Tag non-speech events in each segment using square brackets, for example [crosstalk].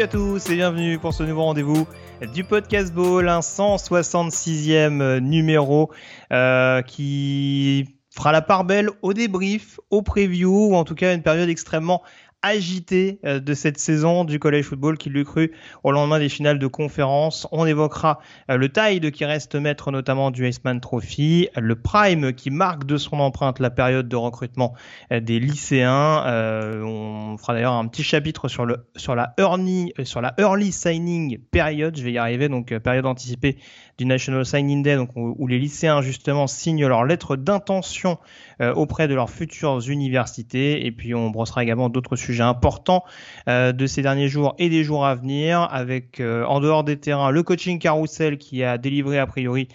Salut à tous et bienvenue pour ce nouveau rendez-vous du podcast Ball, un 166e numéro euh, qui fera la part belle au débrief, au preview ou en tout cas une période extrêmement agité euh, de cette saison du college football qui lui cru au lendemain des finales de conférence. On évoquera euh, le Tide qui reste maître notamment du Iceman Trophy, le Prime qui marque de son empreinte la période de recrutement euh, des lycéens. on fera d'ailleurs un petit chapitre sur le sur la early sur la early signing période. Je vais y arriver donc période anticipée du National Signing Day, donc où, les lycéens justement signent leur lettre d'intention euh, auprès de leurs futures universités. Et puis on brossera également d'autres sujets importants euh, de ces derniers jours et des jours à venir, avec euh, en dehors des terrains le coaching carousel qui a délivré a priori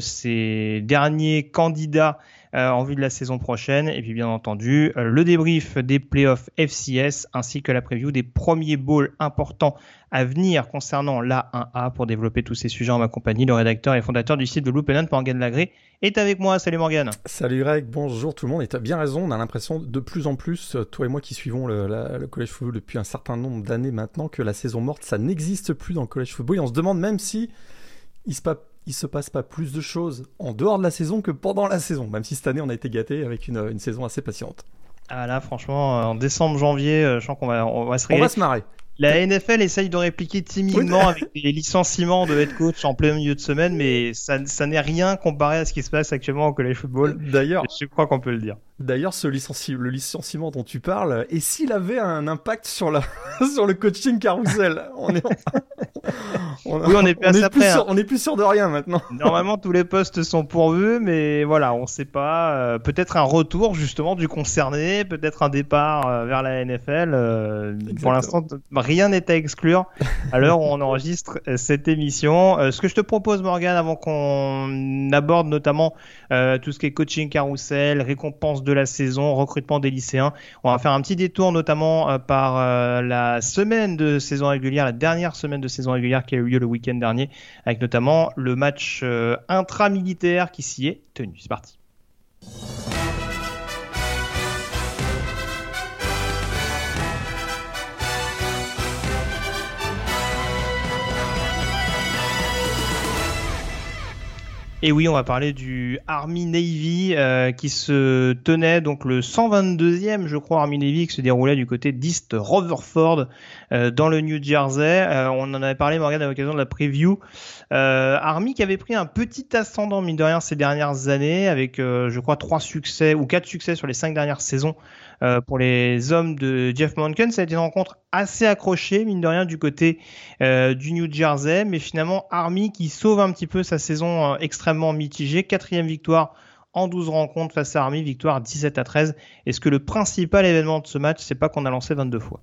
ses derniers candidats en vue de la saison prochaine. Et puis bien entendu, le débrief des playoffs FCS ainsi que la preview des premiers bowls importants à venir concernant la 1A pour développer tous ces sujets en ma compagnie. Le rédacteur et fondateur du site de Loopenen, Morgan Lagré, est avec moi. Salut Morgan. Salut Greg, bonjour tout le monde. Et tu as bien raison, on a l'impression de plus en plus, toi et moi qui suivons le, le college football depuis un certain nombre d'années maintenant, que la saison morte, ça n'existe plus dans le college football. Et on se demande même si il se, se passe pas plus de choses en dehors de la saison que pendant la saison, même si cette année on a été gâté avec une, une saison assez patiente. Ah là, franchement, en décembre, janvier, euh, je sens qu'on va, on va se On va se marrer. La NFL essaye de répliquer timidement avec les licenciements de head coach en plein milieu de semaine, mais ça, ça n'est rien comparé à ce qui se passe actuellement au college football. D'ailleurs, je crois qu'on peut le dire. D'ailleurs, ce le licenciement dont tu parles, et s'il avait un impact sur, la [laughs] sur le coaching carousel? On est, on, oui, on est, plus hein. sûr, on est plus sûr de rien maintenant. [laughs] Normalement, tous les postes sont pourvus, mais voilà, on ne sait pas. Euh, peut-être un retour justement du concerné, peut-être un départ euh, vers la NFL. Euh, pour l'instant, rien n'est à exclure à l'heure où on enregistre cette émission. ce que je te propose, Morgan, avant qu'on aborde notamment tout ce qui est coaching carousel, récompense de la saison, recrutement des lycéens. On va faire un petit détour notamment par la semaine de saison régulière, la dernière semaine de saison régulière qui a eu lieu le week-end dernier, avec notamment le match euh, intra-militaire qui s'y est tenu. C'est parti. Et oui, on va parler du Army Navy euh, qui se tenait donc le 122e, je crois, Army Navy qui se déroulait du côté d'East Rutherford euh, dans le New Jersey. Euh, on en avait parlé, Morgan, à l'occasion de la preview. Army qui avait pris un petit ascendant, mine de rien, ces dernières années, avec, je crois, trois succès ou quatre succès sur les cinq dernières saisons euh, pour les hommes de Jeff Monken. Ça a été une rencontre assez accrochée, mine de rien, du côté euh, du New Jersey. Mais finalement, Army qui sauve un petit peu sa saison euh, extrêmement mitigée. Quatrième victoire en 12 rencontres face à Army, victoire 17 à 13. Est-ce que le principal événement de ce match, c'est pas qu'on a lancé 22 fois?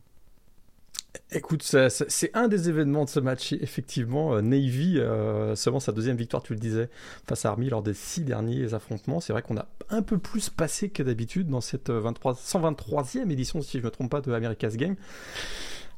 Écoute, c'est un des événements de ce match, effectivement. Euh, Navy, euh, seulement sa deuxième victoire, tu le disais, face à Army lors des six derniers affrontements. C'est vrai qu'on a un peu plus passé que d'habitude dans cette 23, 123e édition, si je ne me trompe pas, de America's Game.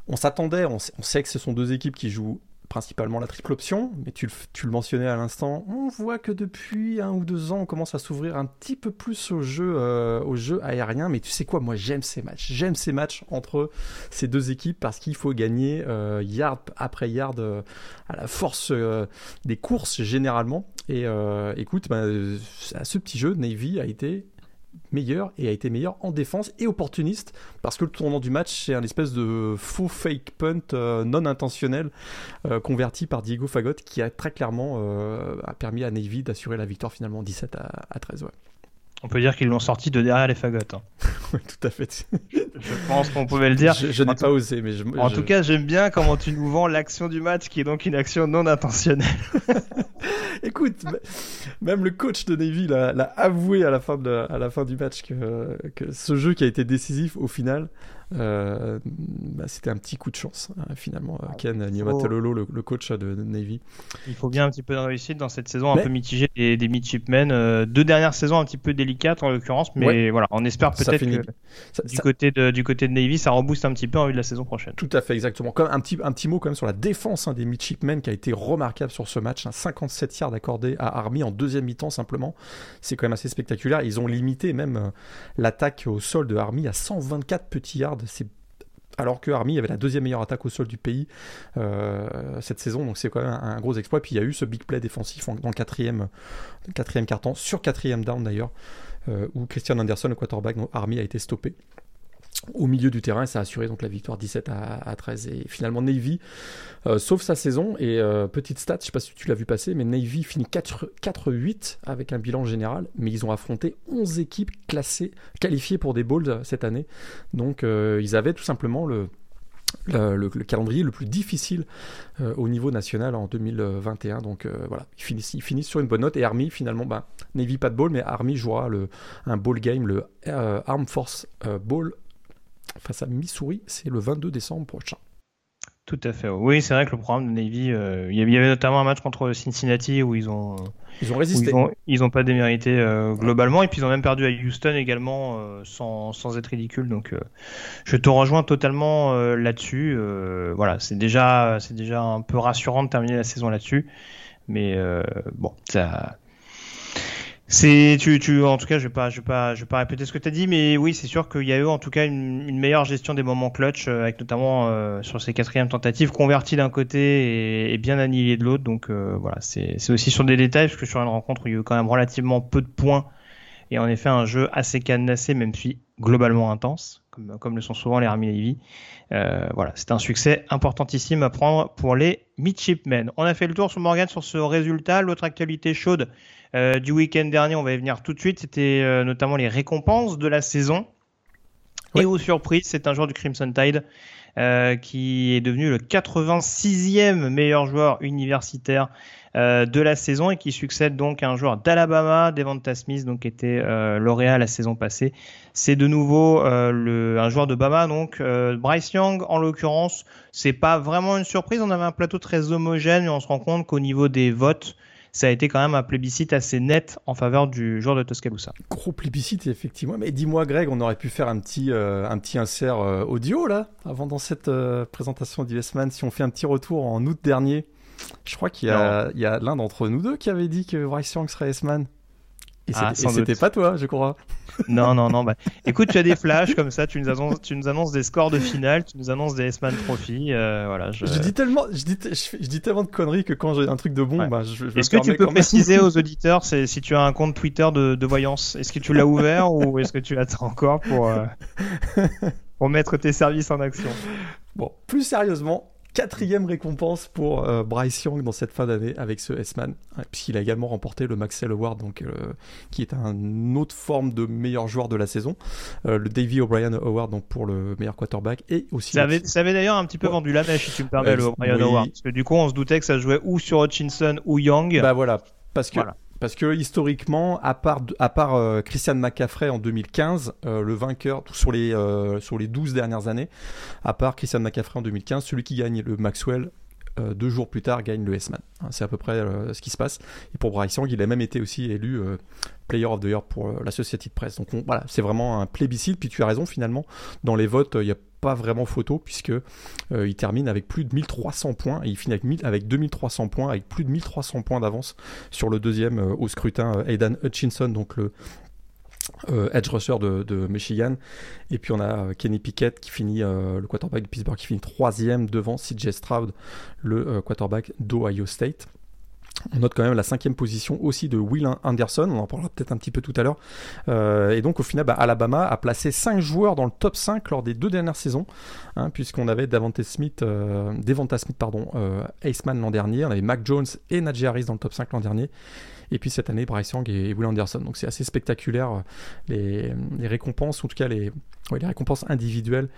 On s'attendait, on, sait que ce sont deux équipes qui jouent principalement la triple option, mais tu, le mentionnais à l'instant, on voit que depuis un ou deux ans, on commence à s'ouvrir un petit peu plus au jeu, euh, au jeu aérien. Mais tu sais quoi, moi j'aime ces matchs. J'aime ces matchs entre ces deux équipes parce qu'il faut gagner euh, yard après yard euh, à la force des courses généralement. Et écoute, bah, ce petit jeu, Navy a été meilleur et a été meilleur en défense et opportuniste parce que le tournant du match c'est un espèce de faux fake punt euh, non intentionnel euh, converti par Diego Fagot qui a très clairement euh, permis à Navy d'assurer la victoire finalement 17 à, 13 On peut dire qu'ils l'ont sorti de derrière les fagots. Hein. [laughs] oui, tout à fait. je pense qu'on pouvait le dire. Je, n'ai pas osé, mais je, En tout cas, j'aime bien comment tu nous vends l'action du match, qui est donc une action non intentionnelle. [laughs] Écoute, même le coach de Navy l'a avoué à la fin, de, à la fin du match que, que ce jeu qui a été décisif au final, euh, bah, c'était un petit coup de chance hein, finalement. Ah, Ken Niumatalolo, le, le, coach de, Navy. Il faut bien un petit peu de réussite dans cette saison un peu mitigée des, des midshipmen. Euh, deux dernières saisons un petit peu délicates en l'occurrence, mais voilà, on espère peut-être que du, Côté de, du côté de Navy, ça rebooste un petit peu en vue de la saison prochaine. Tout à fait, exactement. Comme un petit, un petit mot quand même sur la défense hein, des midshipmen qui a été remarquable sur ce match. 57 hein. yards accordés à Army en deuxième mi-temps simplement. C'est quand même assez spectaculaire. Ils ont limité même euh, l'attaque au sol de Army à 124 petits yards alors que Army avait la deuxième meilleure attaque au sol du pays euh, cette saison, donc c'est quand même un, gros exploit. Puis il y a eu ce big play défensif dans le quatrième, quatrième carton, sur quatrième down d'ailleurs, euh, où Christian Anderson, le quarterback, Army a été stoppé au milieu du terrain ça a assuré donc la victoire 17 à, 13 et finalement Navy euh, sauve sa saison et euh, petite stat je sais pas si tu l'as vu passer mais Navy finit 4-8 avec un bilan général mais ils ont affronté 11 équipes classées qualifiées pour des bowls euh, cette année donc ils avaient tout simplement le le, calendrier le plus difficile au niveau national en 2021. Donc voilà, ils finissent, sur une bonne note. Et Army, finalement, bah, Navy pas de ball, mais Army jouera le, un ball game, le Armed Force Ball face à Missouri, c'est le 22 décembre prochain. Tout à fait. Oui, c'est vrai que le programme de Navy, euh, il y avait notamment un match contre Cincinnati où ils ont, ils ont résisté. Ils n'ont pas démérité euh, globalement, et puis ils ont même perdu à Houston également euh, sans, sans, être ridicule. Donc, je te rejoins totalement là-dessus. voilà, c'est déjà, c'est déjà un peu rassurant de terminer la saison là-dessus, mais bon, ça c'est tu, tu en tout cas je vais pas je vais pas je vais pas répéter ce que tu as dit mais oui c'est sûr qu'il y a eu en tout cas une, meilleure gestion des moments clutch euh, avec notamment euh, sur ces quatrièmes tentatives converties d'un côté et, bien annihilées de l'autre. Donc euh, voilà c'est aussi sur des détails parce que sur une rencontre où il y a eu quand même relativement peu de points et en effet un jeu assez cadenassé même si globalement intense comme, comme le sont souvent les Army Navy voilà c'est un succès importantissime à prendre pour les midshipmen. On a fait le tour sur Morgan sur ce résultat. L'autre actualité chaude euh, du week-end dernier, on va y venir tout de suite. C'était euh, notamment les récompenses de la saison. Et aux surprises, c'est un joueur du Crimson Tide euh, qui est devenu le 86e meilleur joueur universitaire de la saison et qui succède donc à un joueur d'Alabama, Devonta Smith, donc qui était lauréat la saison passée. C'est de nouveau le, un joueur de Bama, donc Bryce Young en l'occurrence. C'est pas vraiment une surprise. On avait un plateau très homogène, mais on se rend compte qu'au niveau des votes, ça a été quand même un plébiscite assez net en faveur du joueur de Tuscaloosa. Gros plébiscite, effectivement. Mais dis-moi, Greg, on aurait pu faire un petit, euh, un petit insert euh, audio, là, avant dans cette euh, présentation d'US-Man, si on fait un petit retour en août dernier. Je crois qu'il y a, a l'un d'entre nous deux qui avait dit que Bryce Young serait S-Man. Et ah, c'était pas toi, je crois. [laughs] Non, non, non. Bah, écoute, tu as des flashs comme ça, tu nous annonces, tu nous annonces des scores de finale, tu nous annonces des S-Man Trophy. Euh, voilà, je... dis tellement, je dis, je, dis tellement de conneries que quand j'ai un truc de bon, bah, je, je Est-ce que tu peux préciser [laughs] aux auditeurs si tu as un compte Twitter de, de voyance Est-ce que tu l'as ouvert ou est-ce que tu attends encore pour, euh, pour mettre tes services en action? Bon, plus sérieusement, quatrième récompense pour euh, Bryce Young dans cette fin d'année avec ce S-Man, puisqu'il a également remporté le Maxwell Award, donc, euh, qui est une autre forme de meilleur joueur de la saison, euh, le Davy O'Brien Award donc pour le meilleur quarterback, et aussi... Ça avait, ça avait d'ailleurs un petit peu vendu la mèche, si tu me permets, le O'Brien Award, parce que du coup on se doutait que ça jouait ou sur Hutchinson ou Young. Bah voilà, parce que... Parce que historiquement, à part, à part euh, Christian McCaffrey en 2015, euh, le vainqueur sur les, euh, sur les 12 dernières années, à part Christian McCaffrey en 2015, celui qui gagne le Maxwell deux jours plus tard gagne le S-Man. Hein, c'est à peu près ce qui se passe. Et pour Bryce Young, il a même été aussi élu Player of the Year pour l'Associated Press. Donc voilà, c'est vraiment un plébiscite. Puis tu as raison, finalement, dans les votes, il y a pas vraiment photo puisque euh, il termine avec plus de 1300 points et il finit avec, avec 2300 points avec plus de 1300 points d'avance sur le deuxième euh, au scrutin euh, Aidan Hutchinson donc le edge rusher de, Michigan. Et puis on a Kenny Pickett qui finit le quarterback de Pittsburgh qui finit troisième devant CJ Stroud le quarterback d'Ohio State on note quand même la cinquième position aussi de Will Anderson, on en parlera peut-être un petit peu tout à l'heure. Euh, et donc au final, bah, Alabama a placé 5 joueurs dans le top 5 lors des deux dernières saisons, hein, puisqu'on avait Davante Smith, euh, Smith, pardon, euh, Aceman l'an dernier, on avait Mac Jones et Najee Harris dans le top 5 l'an dernier. Et puis cette année, Bryce Young et, Will Anderson. Donc c'est assez spectaculaire les, récompenses, en tout cas les récompenses individuelles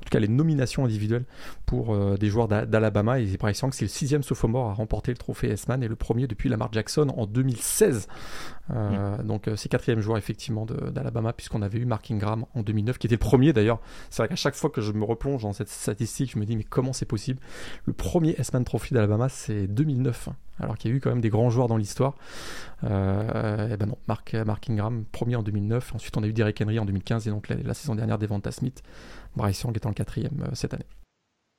en tout cas les nominations individuelles pour des joueurs d'Alabama. Et Bryce Young, c'est le sixième sophomore à remporter le trophée S-Man et le premier depuis Lamar Jackson en 2016. Mm. Donc c'est quatrième joueur effectivement d'Alabama puisqu'on avait eu Mark Ingram en 2009 qui était le premier d'ailleurs. C'est vrai qu'à chaque fois que je me replonge dans cette statistique, je me dis mais comment c'est possible? Le premier S-Man Trophy d'Alabama c'est 2009 alors qu'il y a eu quand même des grands joueurs dans l'histoire. Euh, et ben non, Mark, Mark, Ingram, premier en 2009. Ensuite, on a eu Derek Henry en 2015 et donc la, saison dernière Devonta Smith. Bryce Young étant le quatrième euh, cette année.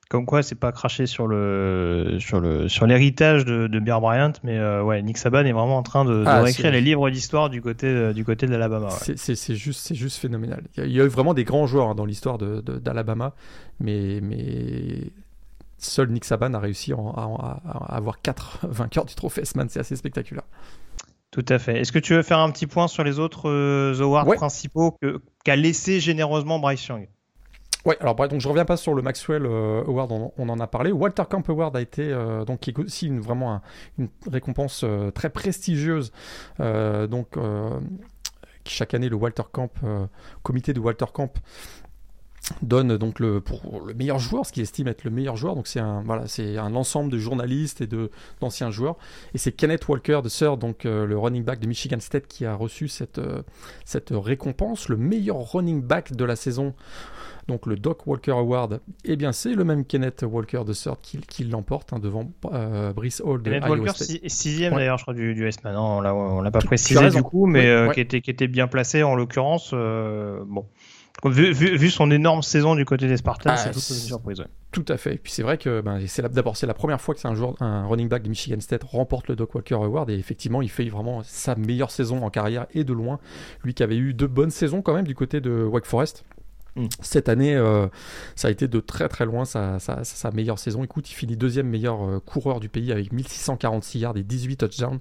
Comme quoi, c'est pas craché sur le sur le sur l'héritage de, de Bear Bryant, mais euh, ouais, Nick Saban est vraiment en train de, ah, réécrire les livres d'histoire du côté du côté de l'Alabama. C'est juste c'est juste phénoménal. Il y, a, eu vraiment des grands joueurs hein, dans l'histoire d'Alabama, mais mais seul Nick Saban a réussi à, avoir quatre [laughs] vainqueurs du trophée S-Man. C'est assez spectaculaire. Tout à fait. Est-ce que tu veux faire un petit point sur les autres euh, awards principaux qu'a laissé généreusement Bryce Young? Ouais, alors donc je reviens pas sur le Maxwell euh, Award, on, en a parlé. Walter Camp Award a été euh, donc qui est aussi une, vraiment une récompense très prestigieuse. donc chaque année le Walter Camp, comité de Walter Camp donne donc le pour le meilleur joueur, ce qu'il estime être le meilleur joueur. Donc c'est un voilà, c'est un ensemble de journalistes et de d'anciens joueurs. Et c'est Kenneth Walker de Sir, donc euh, le running back de Michigan State, qui a reçu cette euh, cette récompense, le meilleur running back de la saison. Donc le Doc Walker Award, eh bien c'est le même Kenneth Walker de Sir qui, qui l'emporte hein, devant euh, Brice Hall de Kenneth Walker, sixième d'ailleurs, je crois, du, du S-Man. On l'a, l'a pas précisé du coup, mais qui, était, qui était bien placé en l'occurrence. bon. Vu, son énorme saison du côté des Spartans, ah, c'est toute une surprise. Tout à fait. Et puis c'est vrai que ben, c'est d'abord c'est la première fois que c'est un joueur, un running back de Michigan State remporte le Doc Walker Award et effectivement il fait vraiment sa meilleure saison en carrière et de loin. Lui qui avait eu deux bonnes saisons quand même du côté de Wake Forest. Mm. Cette année, euh, ça a été de très très loin sa, meilleure saison. Écoute, il finit deuxième meilleur euh, coureur du pays avec 1646 yards et 18 touchdowns.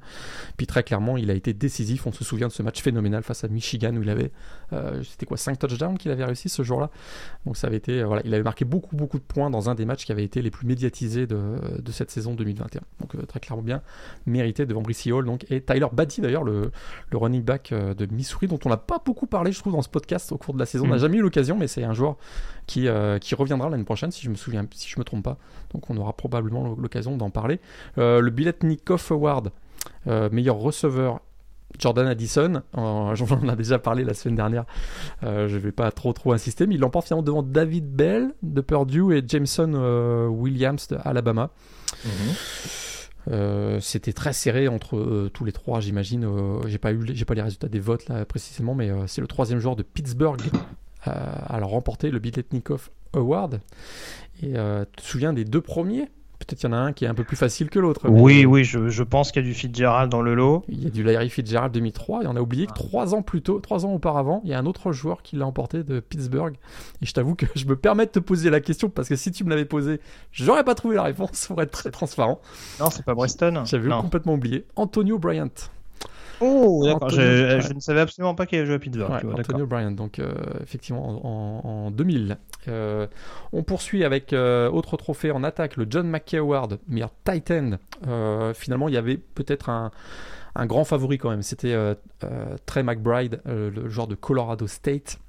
Puis très clairement, il a été décisif. On se souvient de ce match phénoménal face à Michigan où il avait, euh, c'était quoi, 5 touchdowns qu'il avait réussi ce jour-là. Donc ça avait été, voilà, il avait marqué beaucoup beaucoup de points dans un des matchs qui avait été les plus médiatisés de, cette saison 2021. Donc très clairement bien mérité devant Brissy Hall donc, et Tyler Baddy d'ailleurs, le, running back de Missouri dont on n'a pas beaucoup parlé, je trouve, dans ce podcast au cours de la saison. On n'a mm. jamais eu l'occasion mais c'est un joueur qui, euh, qui reviendra l'année prochaine, si je me souviens, si je me trompe pas. Donc on aura probablement l'occasion d'en parler. Euh, le Biletnikov Award, euh, meilleur receveur. Jordan Addison, [laughs] j'en ai déjà parlé la semaine dernière, je ne vais pas trop trop insister, mais il l'emporte finalement devant David Bell de Purdue et Jameson Williams de Alabama. Mhm. c'était très serré entre tous les trois, j'imagine. j'ai pas eu, j'ai pas les résultats des votes là précisément, mais c'est le troisième joueur de Pittsburgh à remporter le Biletnikov Award. Et euh, tu te souviens des deux premiers? Peut-être qu'il y en a un qui est un peu plus facile que l'autre. Oui, oui, je, je, pense qu'il y a du Fitzgerald dans le lot. Il y a du Larry Fitzgerald 2003, et on a oublié que trois ans plus tôt, trois ans auparavant, il y a un autre joueur qui l'a emporté de Pittsburgh. Et je t'avoue que je me permets de te poser la question parce que si tu me l'avais posé, j'aurais pas trouvé la réponse pour être très transparent. Non, c'est pas Breston. J'avais complètement oublié. Antonio Bryant. Oh, d'accord. Je, ne savais absolument pas qu'il avait joué à Pittsburgh. Antonio Bryan, donc euh, effectivement en, 2000. Euh, on poursuit avec euh, autre trophée en attaque, le John McKay Award, meilleur Titan. finalement, il y avait peut-être un, un, grand favori quand même. C'était Trey McBride, le joueur de Colorado State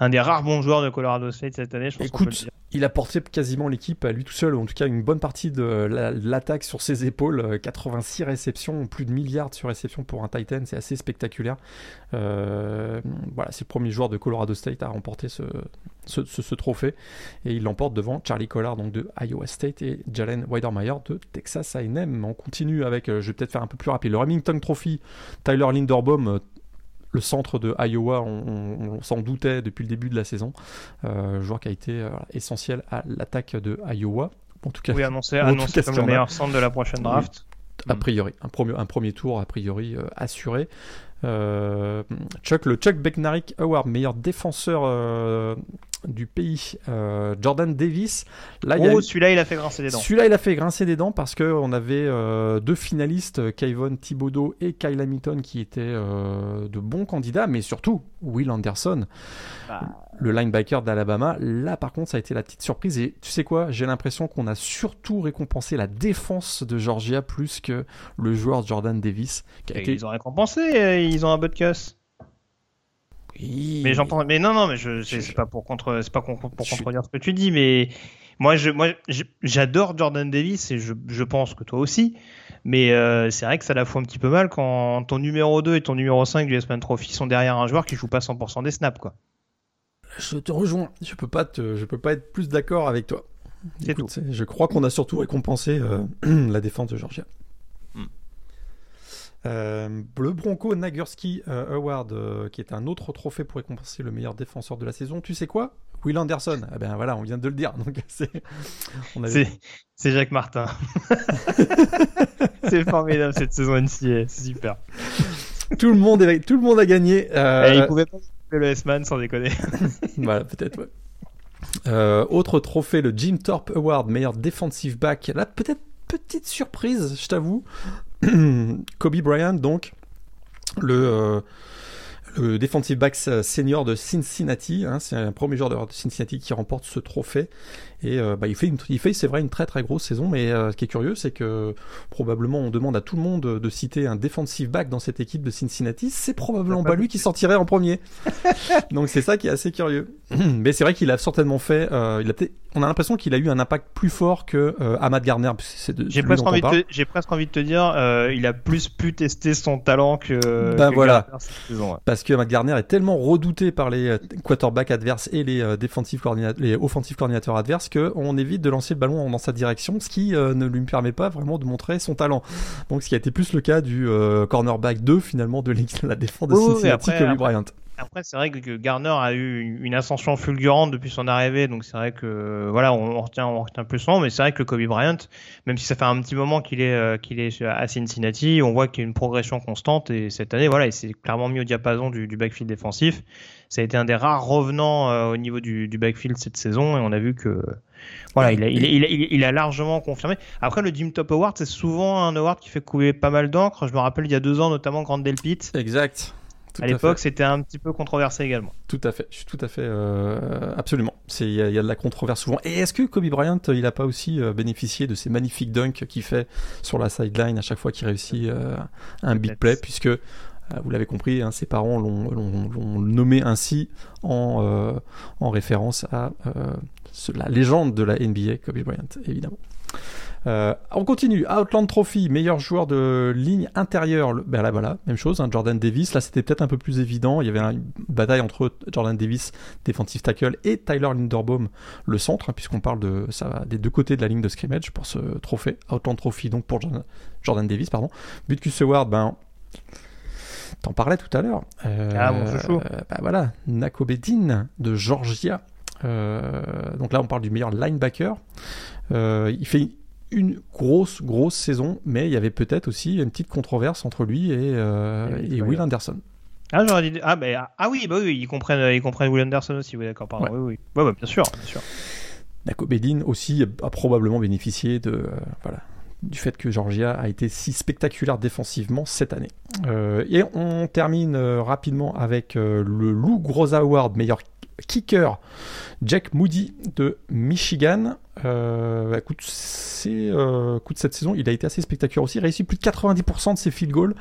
un des rares bons joueurs de Colorado State cette année. Je pense Écoute, il a porté quasiment l'équipe à lui tout seul, en tout cas une bonne partie de l'attaque sur ses épaules. 86 euh, réceptions, plus de milliards sur réception pour un Titan, c'est assez spectaculaire. Euh, voilà, c'est le premier joueur de Colorado State à remporter ce, trophée et il l'emporte devant Charlie Collard donc de Iowa State et Jalen Weidermeyer de Texas A&M. On continue avec, euh, je vais peut-être faire un peu plus rapide, le Remington Trophy, Tyler Linderbaum le centre de Iowa, on, s'en doutait depuis le début de la saison. Euh, joueur qui a été euh, essentiel à l'attaque de Iowa. En tout cas, oui, annoncé, [laughs] annoncé comme le meilleur centre de la prochaine draft. A priori, un premier, un premier tour a priori euh, assuré. Chuck, le Chuck Bednarik Award, meilleur défenseur du pays, euh, Jordan Davis. Là, oh, celui-là, il a fait grincer des dents. Celui-là, il a fait grincer des dents parce qu'on avait deux finalistes, Kayvon Thibodeau et Kyle Hamilton, qui étaient de bons candidats, mais surtout Will Anderson. Bah le linebacker d'Alabama. Là, par contre, ça a été la petite surprise. Et tu sais quoi J'ai l'impression qu'on a surtout récompensé la défense de Georgia plus que le joueur Jordan Davis. Ils ont récompensé, euh, ils ont un Butkus. Mais j'entends. Mais non, non, mais je, c'est pas pour contre, c'est pas pour contredire ce que tu dis, mais moi, je, moi, j'adore Jordan Davis et je, je, pense que toi aussi. Mais euh, c'est vrai que ça la fout un petit peu mal quand ton numéro 2 et ton numéro 5 du S-Man Trophy sont derrière un joueur qui joue pas 100% des snaps, quoi. Je te rejoins. Je peux pas te, je peux pas être plus d'accord avec toi. Écoute, je crois qu'on a surtout récompensé euh, [clears throat] la défense de Georgia. Euh, le Bronco Nagurski Award, qui est un autre trophée pour récompenser le meilleur défenseur de la saison. Tu sais quoi? Will Anderson. Eh ben voilà, on vient de le dire. Donc [laughs] c'est, c'est, Jacques Martin. [laughs] c'est formidable cette saison NCA, c'est super. Tout le monde, est... tout le monde a gagné. Euh... il pouvait pas le S-Man sans déconner. [laughs] voilà, peut-être. Ouais. Euh, autre trophée, le Jim Thorpe Award, meilleur defensive back. Là, peut-être petite surprise, je t'avoue. [clears throat] Kobe Bryant, donc, le, euh, le defensive back senior de Cincinnati. Hein, c'est un premier joueur de Cincinnati qui remporte ce trophée. Et euh, bah, il fait, il fait c'est vrai, une très très grosse saison. Mais euh, ce qui est curieux, c'est que probablement on demande à tout le monde de citer un defensive back dans cette équipe de Cincinnati. C'est probablement pas lui qui sortirait en premier. [laughs] Donc c'est ça qui est assez curieux. [clears throat] mais c'est vrai qu'il a certainement fait. Euh, il a on a l'impression qu'il a eu un impact plus fort que Ahmad Garner. J'ai presque, envie de j'ai presque envie de te dire, il a plus pu tester son talent que. Ben voilà. Parce que Ahmad Garner est tellement redouté par les quarterbacks adverses et les defensive coordinateurs, les offensive coordinateurs adverses qu'on évite de lancer le ballon dans sa direction, ce qui euh, ne lui permet pas vraiment de montrer son talent. Donc ce qui a été plus le cas du euh, cornerback 2 finalement de la défense de Cincinnati que Bryant. Après, c'est vrai que Garner a eu une ascension fulgurante depuis son arrivée, donc c'est vrai que voilà, on, retient, on retient plus son, mais c'est vrai que Kobe Bryant, même si ça fait un petit moment qu'il est euh, qu'il est à Cincinnati, on voit qu'il y a une progression constante et cette année, voilà, il s'est clairement mis au diapason du, backfield défensif. Ça a été un des rares revenants euh, au niveau du, backfield cette saison et on a vu que voilà, il a, largement confirmé. Après, le Jim Top Award, c'est souvent un award qui fait couler pas mal d'encre. Je me rappelle il y a deux ans, notamment Grand Delpit. Exact à l'époque, c'était un petit peu controversé également. Tout à fait, je suis tout à fait, euh, absolument. Il y, a de la controverse souvent. Et est-ce que Kobe Bryant, il n'a pas aussi euh, bénéficié de ces magnifiques dunks qu'il fait sur la sideline à chaque fois qu'il réussit euh, un big play, puisque vous l'avez compris, hein, ses parents l'ont nommé ainsi en, en référence à la légende de la NBA, Kobe Bryant, évidemment. Euh, on continue. Outland Trophy, meilleur joueur de ligne intérieure. Ben là, voilà, même chose. Hein, Jordan Davis. Là, c'était peut-être un peu plus évident. Il y avait une bataille entre Jordan Davis, defensive tackle, et Tyler Linderbaum, le centre, hein, puisqu'on parle de ça des deux côtés de la ligne de scrimmage pour ce trophée. Outland Trophy, donc pour Jordan, Davis, pardon. Butkus Award, ben. T'en parlais tout à l'heure. Euh, ah bon, chaud. ben voilà, Nakobedin de Georgia. Euh, donc là, on parle du meilleur linebacker. il fait une grosse, grosse saison, mais il y avait peut-être aussi une petite controverse entre lui et, euh, et Will Anderson. Ah, j'aurais dit. Ah, mais, ah oui, bah oui, ils comprennent, ils comprennent Will Anderson aussi, oui, d'accord, pardon. Oui, oui. Ouais, bah, bien sûr, bien sûr. Bedin aussi a probablement bénéficié de, euh, voilà, du fait que Georgia a été si spectaculaire défensivement cette année. Euh, et on termine rapidement avec le Lou Gros Award, meilleur kicker, Jack Moody de Michigan. Euh, bah, écoute, c'est, euh, cette saison, il a été assez spectaculaire aussi. Il réussit plus de 90% de ses field goals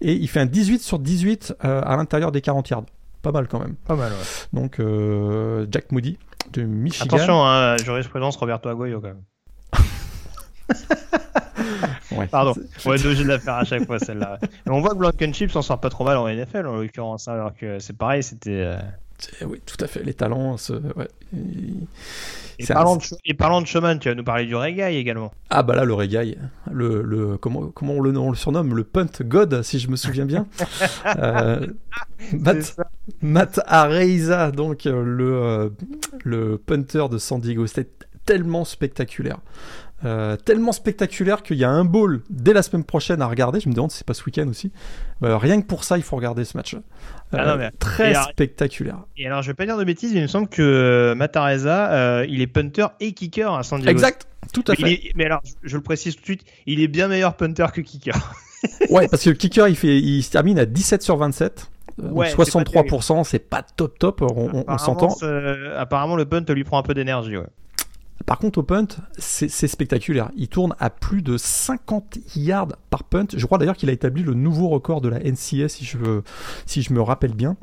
et il fait un 18 sur 18 euh, à l'intérieur des 40 yards. Pas mal quand même. Pas mal, ouais. Donc, Jack Moody de Michigan. Attention, hein, jurisprudence Roberto Aguayo quand même. [laughs] ouais, Pardon, on est obligé de la faire à chaque fois celle-là. on voit que Blankenship s'en sort pas trop mal en NFL en l'occurrence, hein, alors que c'est pareil, c'était. Oui, tout à fait. Les talents. Ouais. Et, parlant de, et, parlant de, showman, tu vas nous parler du reggae également. Ah bah là, le reggae, le, le, comment, comment on, le, on le surnomme? Le punt god, si je me souviens bien. [laughs] euh, Matt, Matt Areiza, donc euh, le, euh, le punter de San Diego. C'était tellement spectaculaire. Euh, tellement spectaculaire qu'il y a un bowl dès la semaine prochaine à regarder. Je me demande si c'est pas ce week-end aussi. Euh, rien que pour ça, il faut regarder ce match. Ah euh, très spectaculaire. Et alors, je vais pas dire de bêtises, mais il me semble que Matareza, il est punter et kicker à San Diego. Exact, tout à fait. mais alors, je, le précise tout de suite, il est bien meilleur punter que kicker. [laughs] ouais, parce que le kicker, il, fait, il termine à 17 sur 27. Ouais, 63%, c'est pas, top top, on, on s'entend. Apparemment, le punt lui prend un peu d'énergie, ouais. Par contre, au punt, c'est spectaculaire. Il tourne à plus de 50 yards par punt. Je crois d'ailleurs qu'il a établi le nouveau record de la NCS, si je, si je me rappelle bien.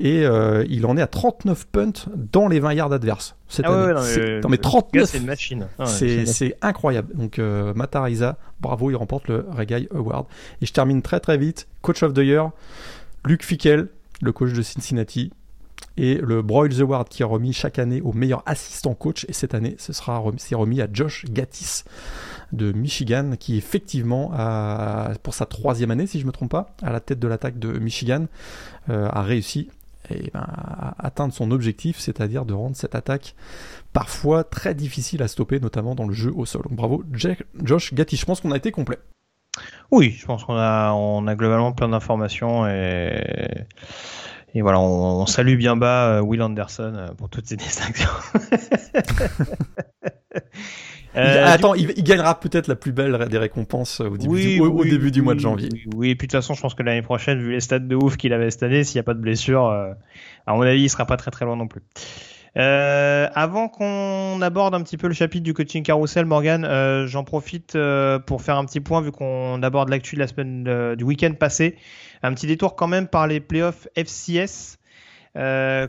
Et euh, il en est à 39 punts dans les 20 yards adverses. Cette ah année. non, mais, 39, c'est une machine. Ah c'est incroyable. Donc, euh, Matariza, bravo, il remporte le Reggae Award. Et je termine très très vite. Coach of the Year, Luc Fickel, le coach de Cincinnati et le Broyles Award qui est remis chaque année au meilleur assistant coach. Et cette année, ce sera remis, remis à Josh Gattis de Michigan, qui effectivement, pour sa troisième année, si je ne me trompe pas, à la tête de l'attaque de Michigan, euh, a réussi et ben, à atteindre son objectif, c'est-à-dire de rendre cette attaque parfois très difficile à stopper, notamment dans le jeu au sol. Donc bravo, Josh Gattis. Je pense qu'on a été complet. Oui, je pense qu'on a, on a globalement plein d'informations et et voilà, on, salue bien bas euh, Will Anderson euh, pour toutes ces [laughs] distinctions. Euh, attends, il, gagnera peut-être la plus belle des récompenses au début, du, au, début du mois de janvier. Oui, et puis de toute façon, je pense que l'année prochaine, vu les stats de ouf qu'il avait cette année, s'il n'y a pas de blessure, à mon avis, il sera pas très très loin non plus. avant qu'on aborde un petit peu le chapitre du coaching carousel, Morgan, j'en profite pour faire un petit point vu qu'on aborde l'actu de la semaine du week-end passé. Un petit détour quand même par les playoffs FCS. Euh,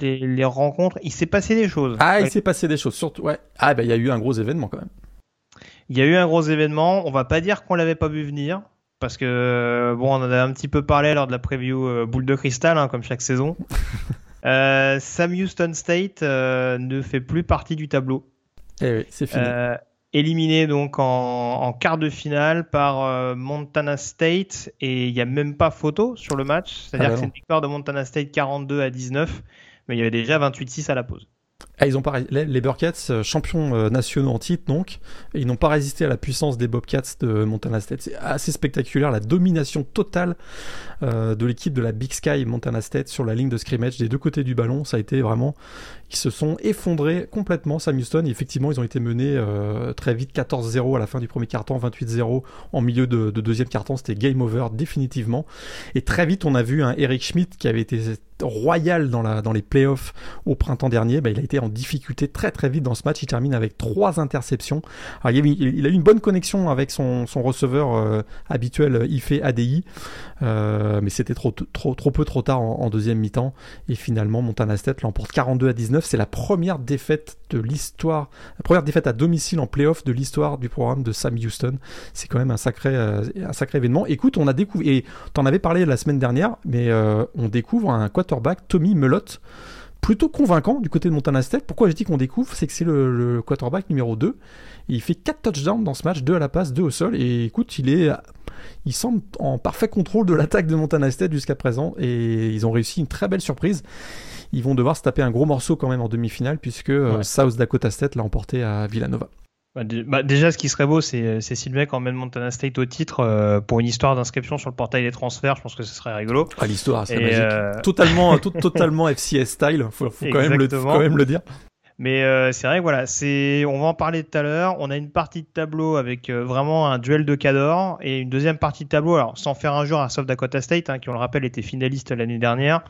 les, rencontres, il s'est passé des choses. Ah, il s'est passé des choses, surtout. Ouais. Ah, bah, il y a eu un gros événement quand même. Il y a eu un gros événement. On va pas dire qu'on l'avait pas vu venir. Parce que, bon, on en a un petit peu parlé lors de la preview euh, boule de cristal, hein, comme chaque saison. [laughs] euh, Sam Houston State ne fait plus partie du tableau. Eh oui, c'est fini éliminé donc en, quart de finale par euh, Montana State et il n'y a même pas photo sur le match. C'est-à-dire ah bah que c'est une victoire de Montana State 42 à 19, mais il y avait déjà 28-6 à la pause. Ah, les, Bearcats, euh, champions euh, nationaux en titre, donc, ils n'ont pas résisté à la puissance des Bobcats de Montana State. C'est assez spectaculaire, la domination totale euh, de l'équipe de la Big Sky Montana State sur la ligne de scrimmage des deux côtés du ballon. Ça a été vraiment, ils se sont effondrés complètement. Sam Houston, effectivement, ils ont été menés très vite 14-0 à la fin du premier quart-temps, 28-0 en milieu de, de deuxième quart-temps. C'était game over définitivement. Et très vite, on a vu un Eric Schmidt qui avait été royal dans les playoffs au printemps dernier, bah, il a été en difficulté très très vite dans ce match. Il termine avec trois interceptions. Alors, il, a eu une bonne connexion avec son, son receveur euh, habituel, Ife ADI, euh, mais c'était trop, peu trop tard en, deuxième mi-temps. Et finalement, Montana State l'emporte 42 à 19. C'est la première défaite de l'histoire, la première défaite à domicile en playoff de l'histoire du programme de Sam Houston. C'est quand même un sacré, euh, un sacré événement. Écoute, on a découvert, et t'en avais parlé la semaine dernière, mais on découvre un quarterback, Tommy Melott, plutôt convaincant du côté de Montana State. Pourquoi je dis qu'on découvre C'est que c'est le, quarterback numéro 2. Il fait 4 touchdowns dans ce match, 2 à la passe, 2 au sol. Et écoute, il est. Il semble en parfait contrôle de l'attaque de Montana State jusqu'à présent. Et ils ont réussi une très belle surprise. Ils vont devoir se taper un gros morceau quand même en demi-finale, puisque euh, South Dakota State l'a emporté à Villanova. Bah, bah, déjà, ce qui serait beau, c'est Sylvain emmène Montana State au titre euh, pour une histoire d'inscription sur le portail des transferts. Je pense que ce serait rigolo. Ah, l'histoire, c'est magique. Euh, totalement, [laughs] totalement FCS style. Faut, faut quand, même le, quand même le dire. Mais euh, c'est vrai que voilà, c'est, on va en parler tout à l'heure. On a une partie de tableau avec vraiment un duel de cadors et une deuxième partie de tableau, alors sans faire un jour à South Dakota State, hein, qui on le rappelle était finaliste l'année dernière,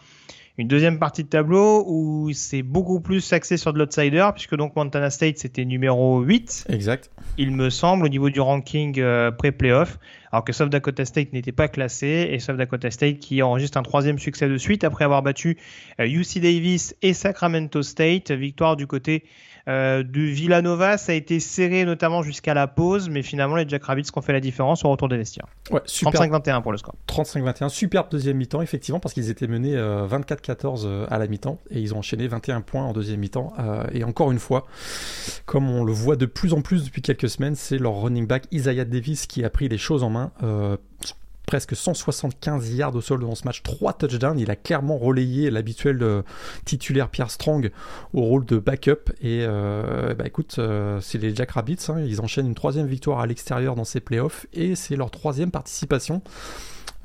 une deuxième partie de tableau où c'est beaucoup plus axé sur de l'outsider, puisque donc Montana State c'était numéro 8. Exact. Il me semble, au niveau du ranking euh, pré-playoff, alors que South Dakota State n'était pas classé, et South Dakota State qui enregistre un troisième succès de suite après avoir battu UC euh, Davis et Sacramento State, victoire du côté euh, du Villanova, ça a été serré notamment jusqu'à la pause, mais finalement les Jack Rabbits qui ont fait la différence au retour des vestiaires. Ouais, 35-21 pour le score. 35-21, superbe deuxième mi-temps effectivement parce qu'ils étaient menés 24-14 euh, à la mi-temps et ils ont enchaîné 21 points en deuxième mi-temps. Euh, et encore une fois, comme on le voit de plus en plus depuis quelques semaines, c'est leur running back Isaiah Davis qui a pris les choses en main presque 175 yards au sol dans ce match, 3 touchdowns. Il a clairement relayé l'habituel euh, titulaire Pierre Strong au rôle de backup. Et euh, bah écoute, euh, c'est les Jack Rabbits. Hein. ils enchaînent une troisième victoire à l'extérieur dans ces playoffs et c'est leur troisième participation.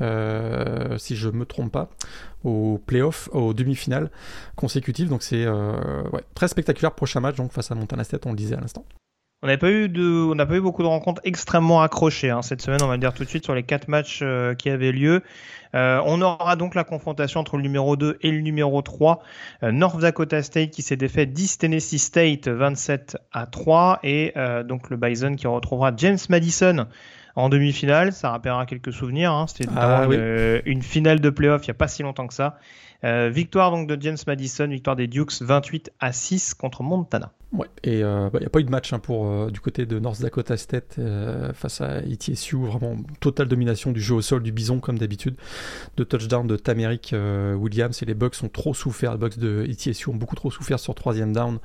si je me trompe pas, aux playoffs, aux demi-finales consécutives. Donc c'est très spectaculaire. Prochain match donc face à Montana State, on le disait à l'instant. On n'a pas eu de, on n'a pas eu beaucoup de rencontres extrêmement accrochées hein, cette semaine. On va le dire tout de suite sur les quatre matchs euh, qui avaient lieu. Euh, on aura donc la confrontation entre le numéro 2 et le numéro 3. Euh, North Dakota State qui s'est défait 10 Tennessee State 27 à 3 et euh, donc le Bison qui retrouvera James Madison en demi-finale. Ça rappellera quelques souvenirs. Hein. C'était Ah, oui. une, une finale de playoff il n'y a pas si longtemps que ça. Euh, victoire donc de James Madison, victoire des Dukes 28 à 6 contre Montana. Ouais, et il n'y a pas eu de match hein, pour, euh, du côté de North Dakota State euh, face à ETSU. Vraiment totale domination du jeu au sol du Bison, comme d'habitude. De touchdown de Tamerick euh, Williams et les Bucks ont trop souffert. Les Bucks de ETSU ont beaucoup trop souffert sur troisième down.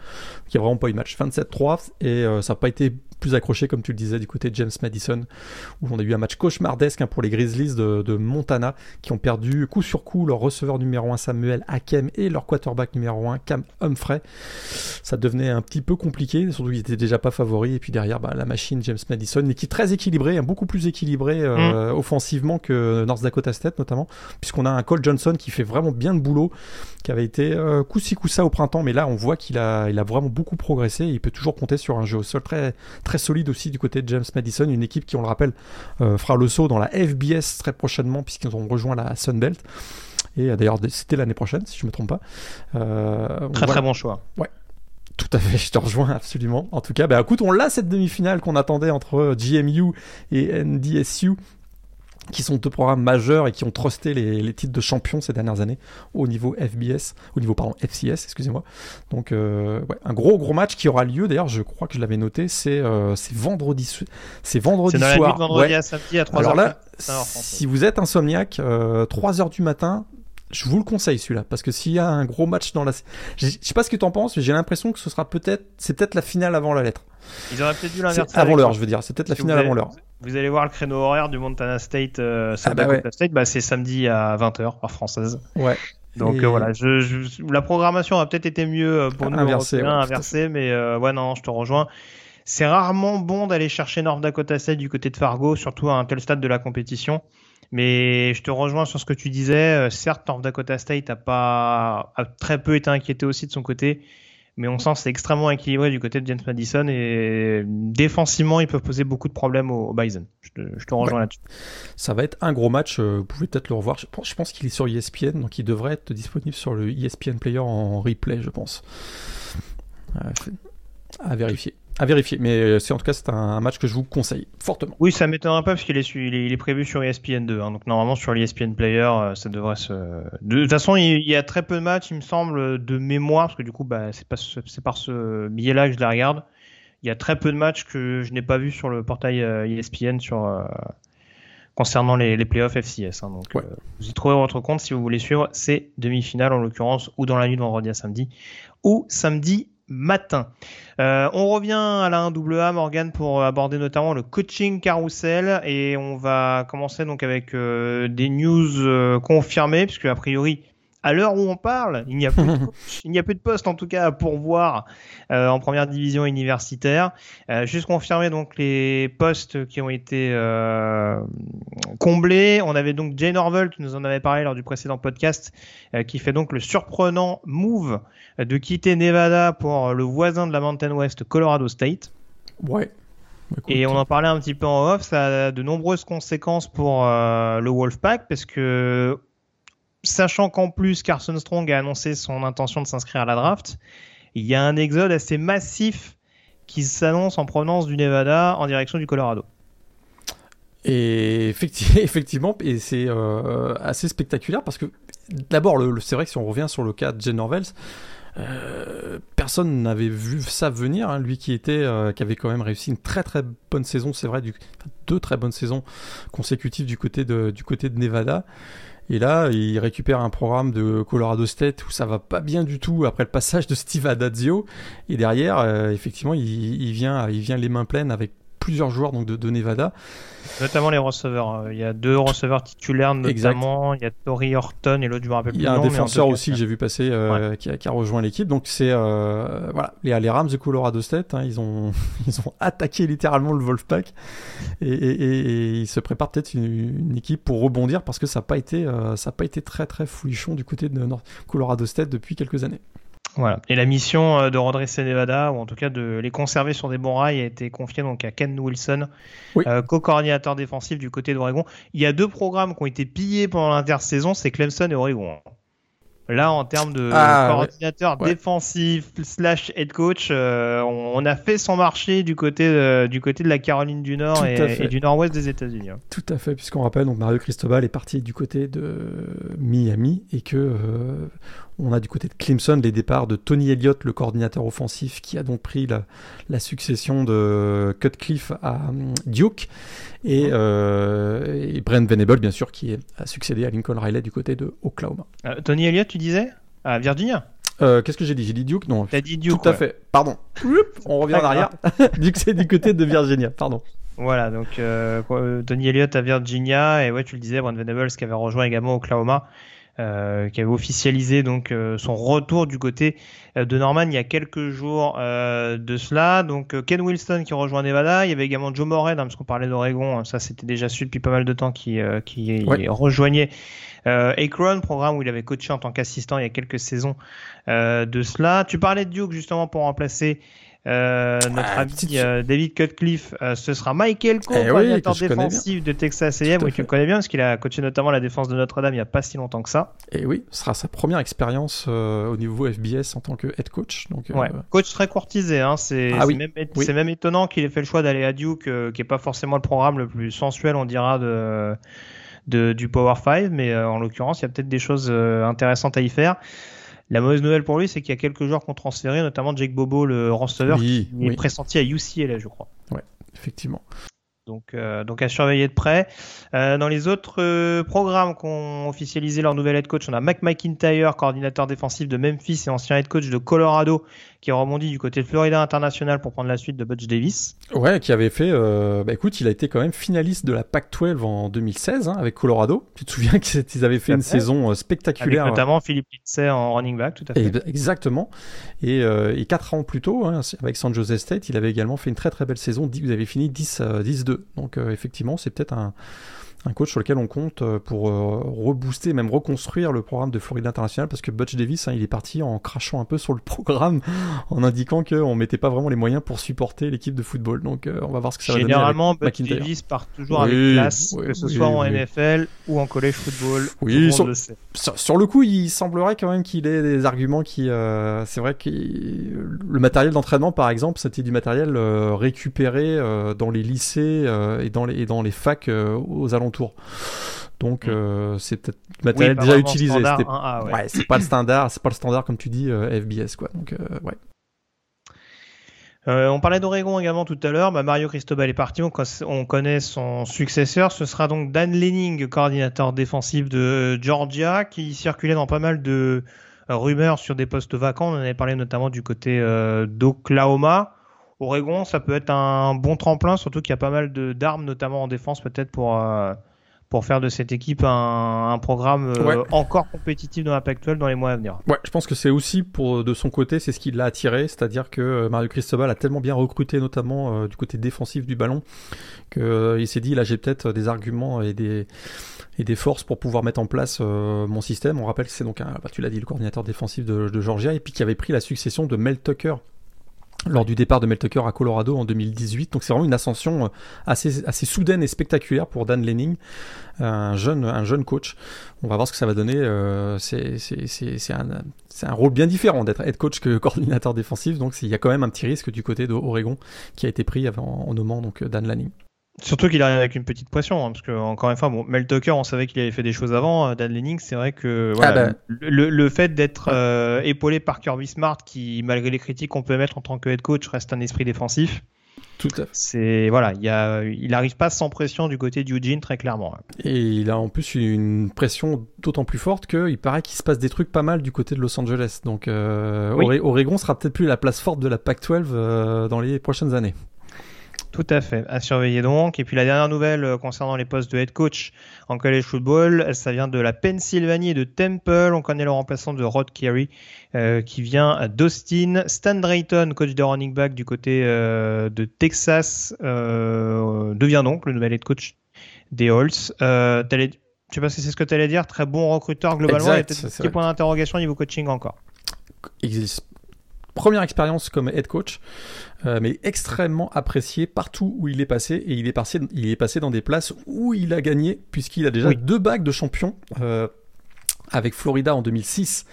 Il n'y a vraiment pas eu de match. 27-3 et euh, ça n'a pas été plus accroché, comme tu le disais, du côté de James Madison, où on a eu un match cauchemardesque hein, pour les Grizzlies de, de Montana, qui ont perdu coup sur coup leur receveur numéro 1 Samuel Hakem et leur quarterback numéro 1 Cam Humphrey. Ça devenait un petit peu compliqué, surtout qu'ils étaient déjà pas favoris. Et puis derrière, bah, la machine James Madison, une équipe très équilibrée, hein, beaucoup plus équilibrée euh, offensivement que North Dakota State notamment, puisqu'on a un Cole Johnson qui fait vraiment bien le boulot, qui avait été euh, coup-ci coup-ça au printemps, mais là on voit qu'il a, il a vraiment beaucoup progressé. Et il peut toujours compter sur un jeu au sol très, très solide aussi du côté de James Madison, une équipe qui, on le rappelle, euh, fera le saut dans la FBS très prochainement, puisqu'ils ont rejoint la Sunbelt. Et euh, d'ailleurs, c'était l'année prochaine, si je me trompe pas. Euh, Très voilà. très bon choix. Tout à fait, je te rejoins absolument. En tout cas, bah écoute, on l'a cette demi-finale qu'on attendait entre GMU et NDSU, qui sont deux programmes majeurs et qui ont trusté les, les titres de champion ces dernières années au niveau FBS, au niveau pardon FCS, excusez-moi. Donc euh, ouais, un gros gros match qui aura lieu. D'ailleurs, je crois que je l'avais noté, c'est euh, vendredi, c'est vendredi soir. de vendredi Ouais. à samedi à 3h. Alors là, si vous êtes insomniaque, euh, 3 heures du matin, je vous le conseille celui-là, parce que s'il y a un gros match dans la, je sais pas ce que t'en penses, mais j'ai l'impression que ce sera peut-être, c'est peut-être la finale avant la lettre. Ils auraient peut-être dû l'inverser. avant l'heure, je veux dire, c'est peut-être la finale avant l'heure. Vous allez voir le créneau horaire du Montana State, euh, Ah bah Dakota ouais. State, bah, c'est samedi à 20h, par française. Ouais. Donc Et- euh, voilà, je, je- la programmation a peut-être été mieux euh, pour nous Inversée, Européens, ouais, inversée, mais euh, ouais non, je te rejoins. C'est rarement bon d'aller chercher North Dakota State du côté de Fargo, surtout à un tel stade de la compétition. Mais je te rejoins sur ce que tu disais. Euh, Certes, North Dakota State a pas a très peu été inquiété aussi de son côté, mais on sent que c'est extrêmement équilibré du côté de James Madison et défensivement ils peuvent poser beaucoup de problèmes au, au Bison. Je te, je te rejoins là-dessus. Ça va être un gros match, euh, vous pouvez peut-être le revoir. Je pense, qu'il est sur ESPN, donc il devrait être disponible sur le ESPN Player en replay, je pense. Euh, à vérifier. À vérifier, mais euh, c'est en tout cas c'est un, match que je vous conseille fortement. Oui, ça m'étonnerait pas parce qu'il est, il est, prévu sur E ESPN 2. hein. donc normalement sur l'ESPN Player, euh, ça devrait se. De toute façon, il, y a très peu de matchs, il me semble, de mémoire parce que du coup, bah, c'est pas ce- c'est par ce biais-là que je la regarde. Il y a très peu de matchs que je n'ai pas vu sur le portail ESPN sur euh, concernant les, les playoffs FCS. hein. donc Ouais. euh, vous y trouverez votre compte si vous voulez suivre ces demi-finales en l'occurrence ou dans la nuit de vendredi à samedi ou samedi matin. Euh, on revient à la 1AA Morgan pour aborder notamment le coaching carousel et on va commencer donc avec euh, des news euh, confirmées puisque a priori à l'heure où on parle, il n'y a plus de [laughs] il n'y a plus de poste en tout cas à pourvoir euh, en première division universitaire. Euh, juste confirmer donc les postes qui ont été euh, comblés. On avait donc Jane Orwell, tu nous en avais parlé lors du précédent podcast, euh, qui fait donc le surprenant move de quitter Nevada pour le voisin de la Mountain West, Colorado State. Ouais. Écoute, Et on en parlait un petit peu en off, ça a de nombreuses conséquences pour euh, le Wolfpack parce que sachant qu'en plus Carson Strong a annoncé son intention de s'inscrire à la draft, il y a un exode assez massif qui s'annonce en provenance du Nevada en direction du Colorado. Et [laughs] effectivement, et c'est euh, assez spectaculaire parce que d'abord, c'est vrai que si on revient sur le cas de Jen Norvels, euh, personne n'avait vu ça venir. hein, lui qui était, euh, qui avait quand même réussi une très très bonne saison, c'est vrai, deux très bonnes saisons consécutives du côté de, du côté de Nevada. Et là, il récupère un programme de Colorado State où ça va pas bien du tout après le passage de Steve Adazio. Et derrière, euh, effectivement, il, il vient, il vient les mains pleines avec plusieurs joueurs donc de, de Nevada. Notamment les receveurs. Euh, Il y a deux receveurs titulaires notamment. Il y a Tori Horton et l'autre je me rappelle plus. Il y a un nom, défenseur cas, aussi que j'ai vu passer euh, qui, a, qui a rejoint l'équipe. Donc c'est euh, voilà les, les Rams de Colorado State, hein, ils ont [laughs] ils ont attaqué littéralement le Wolfpack et, et, et- et ils se préparent peut-être une, une équipe pour rebondir parce que ça n'a pas été euh, ça a pas été très très foulichon du côté de North Colorado State depuis quelques années. Voilà. Et la mission euh, de redresser Nevada, ou en tout cas de les conserver sur des bons rails, a été confiée donc à Ken Wilson, Oui. euh, co-coordinateur défensif du côté d'Oregon. Il y a deux programmes qui ont été pillés pendant l'intersaison, c'est Clemson et Oregon. Là, en termes de Ah, coordinateur ouais. défensif slash head coach, euh, on, a fait son marché du côté de, du côté de la Caroline du Nord et, du Nord-Ouest des États-Unis. hein. Tout à fait, puisqu'on rappelle, donc Mario Cristobal est parti du côté de Miami et que euh, on a du côté de Clemson les départs de Tony Elliott, le coordinateur offensif, qui a donc pris la, la succession de Cutcliffe à hum, Duke et, euh, et Brent Venable, bien sûr, qui a succédé à Lincoln Riley du côté de Oklahoma. Euh, Tony Elliott, tu disais? À Virginia? Euh, Qu'est-ce que j'ai dit? J'ai dit Duke? Non. T'as dit Duke. Tout à ouais. fait. Pardon. On revient en arrière. [laughs] [laughs] Duke, c'est du côté de Virginia. Pardon. Voilà, donc Tony Elliott à Virginia et ouais, tu le disais, Brent Venables qui avait rejoint également Oklahoma, euh, qui avait officialisé donc euh, son retour du côté euh, de Norman il y a quelques jours euh, de cela. Donc euh, Ken Wilson qui rejoint Nevada, il y avait également Joe Morehead, hein, parce qu'on parlait d'Oregon, ça c'était déjà su depuis pas mal de temps, qui, euh, qui Ouais. rejoignait euh, Akron, programme où il avait coaché en tant qu'assistant il y a quelques saisons euh, de cela. Tu parlais de Duke justement pour remplacer euh, notre Ah, ami petite- euh, David Cutcliffe. Euh, ce sera Michael Coe, Eh oui, défensif de Texas A&M, oui, tu le connais bien parce qu'il a coaché notamment la défense de Notre-Dame il n'y a pas si longtemps que ça. Et oui, ce sera sa première expérience euh, au niveau FBS en tant que head coach. Donc, euh, Ouais. Coach très courtisé, hein. c'est Ah c'est oui. même, Oui. c'est même étonnant qu'il ait fait le choix d'aller à Duke, euh, qui est pas forcément le programme le plus sensuel, on dira, de, de- du Power 5, mais euh, en l'occurrence, il y a peut-être des choses euh, intéressantes à y faire. La mauvaise nouvelle pour lui, c'est qu'il y a quelques joueurs qui ont transféré, notamment Jake Bobo, le receveur, Oui, qui est pressenti à UCLA, je crois. effectivement. Donc, euh, donc à surveiller de près. Euh, dans les autres euh, programmes qui ont officialisé leur nouvel head coach, on a Mac McIntyre, coordinateur défensif de Memphis et ancien head coach de Colorado, qui est rebondi du côté de Florida International pour prendre la suite de Butch Davis. Ouais, qui avait fait. euh, bah écoute, il a été quand même finaliste de la Pac-12 en 2016 hein, avec Colorado. Tu te souviens [laughs] qu'ils avaient fait une fait. saison euh, Avec spectaculaire. notamment Philippe Lindsay en running back, tout à fait. Et- exactement. Et, euh, et quatre ans plus tôt, hein, avec San Jose State, il avait également fait une très très belle saison. Vous avez fini 10, euh, 10-2. Donc euh, effectivement, c'est peut-être un, un coach sur lequel on compte euh, pour euh, rebooster, même reconstruire le programme de Florida International, parce que Butch Davis, hein, il est parti en crachant un peu sur le [laughs] programme, en indiquant qu'on mettait pas vraiment les moyens pour supporter l'équipe de football. Donc euh, on va voir ce que ça va donner. Généralement, Butch McIntyre. Davis part toujours Oui, avec classe, oui, que ce oui, soit en oui. NFL ou en college football. Oui, sur- le sait. Sur, sur le coup, il semblerait quand même qu'il ait des arguments qui. euh, c'est vrai que le matériel d'entraînement, par exemple, c'était du matériel euh, récupéré euh, dans les lycées euh, et, dans les, et dans les facs euh, aux alentours. Donc, Mm. euh, c'est peut-être Oui, matériel déjà utilisé. standard C'était- 1A, ouais. ouais, c'est pas le standard, c'est pas le standard comme tu dis euh, FBS quoi. Donc, euh, ouais. Euh, on parlait d'Oregon également tout à l'heure. Bah, Mario Cristobal est parti. On, on connaît son successeur. Ce sera donc Dan Lenning, coordinateur défensif de Georgia, qui circulait dans pas mal de euh, rumeurs sur des postes vacants. On en avait parlé notamment du côté euh, d'Oklahoma. Oregon, ça peut être un bon tremplin, surtout qu'il y a pas mal de- d'armes, notamment en défense, peut-être pour, euh, pour faire de cette équipe un, un programme euh, Ouais. encore compétitif dans la Pac-12 dans les mois à venir. Ouais, je pense que c'est aussi pour de son côté, c'est ce qui l'a attiré, c'est-à-dire que euh, Mario Cristobal a tellement bien recruté, notamment euh, du côté défensif du ballon, que euh, il s'est dit là j'ai peut-être des arguments et des et des forces pour pouvoir mettre en place euh, mon système. On rappelle que c'est donc un, bah, tu l'as dit, le coordinateur défensif de, de Georgia et puis qui avait pris la succession de Mel Tucker lors du départ de Mel Tucker à Colorado en 2018. Donc c'est vraiment une ascension euh, assez, assez soudaine et spectaculaire pour Dan Lenning, un jeune, un jeune coach. On va voir ce que ça va donner. euh, c'est un, un rôle bien différent d'être head coach que [laughs] coordinateur défensif. Donc il y a quand même un petit risque du côté d'Oregon qui a été pris avant- en nommant donc Dan Lanning. Surtout qu'il arrive avec une petite pression, hein, parce que encore une fois, bon, Mel Tucker, on savait qu'il avait fait des choses avant. euh, Dan Lenning, c'est vrai que voilà, Ah bah. le, le fait d'être euh, épaulé par Kirby Smart, qui malgré les critiques qu'on peut mettre en tant que head coach, reste un esprit défensif. Tout à fait. C'est voilà, il y a, il arrive pas sans pression du côté d'Eugene très clairement. hein. Et il a en plus une pression d'autant plus forte qu'il paraît qu'il se passe des trucs pas mal du côté de Los Angeles. Donc euh, Oui. Oregon sera peut-être plus la place forte de la Pac-12 euh, dans les prochaines années. Tout à fait, à surveiller donc. Et puis la dernière nouvelle euh, concernant les postes de head coach en college football, ça vient de la Pennsylvanie et de Temple. On connaît le remplaçant de Rod Carey euh, qui vient d'Austin. Stan Drayton, coach de running back du côté euh, de Texas, euh, devient donc le nouvel head coach des Halls. Euh, je sais pas si c'est ce que tu allais dire. Très bon recruteur globalement. Exact, Il y a peut-être c'est un petit vrai. point d'interrogation au niveau coaching encore. Première expérience comme head coach, euh, mais extrêmement apprécié partout où il est passé. Et il est passé, il est passé dans des places où il a gagné, puisqu'il a déjà deux bagues de champion. Euh, avec Florida en 2006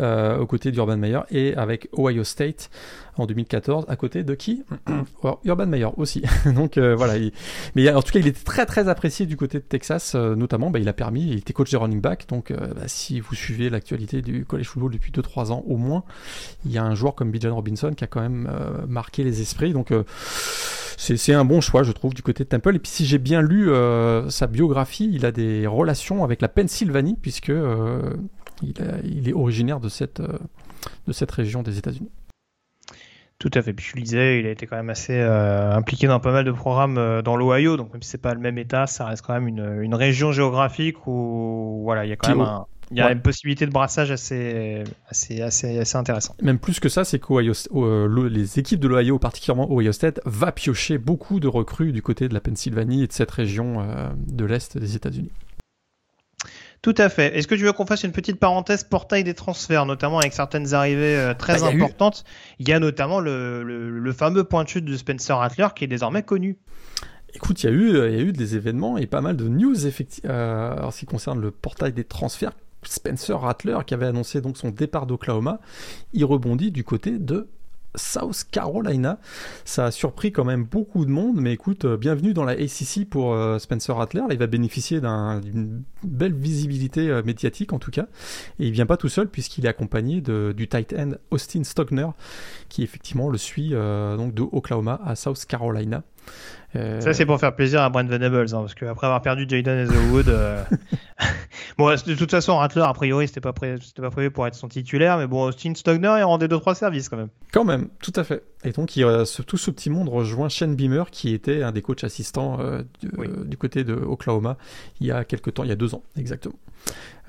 euh, aux côtés d'Urban Meyer et avec Ohio State en 2014 à côté de qui? [clears throat] Urban Meyer aussi. [laughs] Donc euh, voilà, mais en tout cas il était très très apprécié du côté de Texas, euh, notamment. Bah, il a permis, il était coach de running back, donc bah, si vous suivez l'actualité du college football depuis 2-3 ans au moins, il y a un joueur comme Bijan Robinson qui a quand même marqué les esprits, donc c'est un bon choix je trouve du côté de Temple. Et puis si j'ai bien lu sa biographie, il a des relations avec la Pennsylvanie puisque il, est originaire de cette, euh, de cette région des États-Unis. Tout à fait. Puis je lisais, il a été quand même assez euh, impliqué dans pas mal de programmes euh, dans l'Ohio, donc même si c'est pas le même État, ça reste quand même une, une région géographique où voilà, il y a quand même il y a une possibilité de brassage assez, assez, assez, assez intéressante. Même plus que ça, c'est que les équipes de l'Ohio, particulièrement Ohio State, va piocher beaucoup de recrues du côté de la Pennsylvanie et de cette région de l'Est des États-Unis. Tout à fait. Est-ce que tu veux qu'on fasse une petite parenthèse portail des transferts, notamment avec certaines arrivées euh, très bah, importantes? Il y a notamment le, le, fameux pointu de Spencer Rattler qui est désormais connu. Écoute, il y, a eu, il y a eu des événements et pas mal de news effectivement, euh, en ce qui concerne le portail des transferts. Spencer Rattler, qui avait annoncé donc son départ d'Oklahoma, il rebondit du côté de South Carolina. Ça a surpris quand même beaucoup de monde, mais écoute, euh, bienvenue dans la ACC pour euh, Spencer Rattler. il va bénéficier d'une belle visibilité euh, médiatique en tout cas. Et il vient pas tout seul puisqu'il est accompagné du tight end Austin Stockner, qui effectivement le suit donc de Oklahoma à South Carolina. Euh, Ça, c'est pour faire plaisir à Brent Venables, hein, parce qu'après avoir perdu Jaden Hazelwood, euh... [laughs] [laughs] bon, de toute façon, Rattler, a priori, c'était pas, pré... pas prévu pour être son titulaire, mais bon, Austin Stogner, il rendait 2-3 services quand même. Quand même, tout à fait. Et donc, il, tout ce petit monde rejoint Shane Beamer, qui était un des coachs assistants euh, du, du, côté de Oklahoma il y a quelques temps, il y a deux ans, exactement.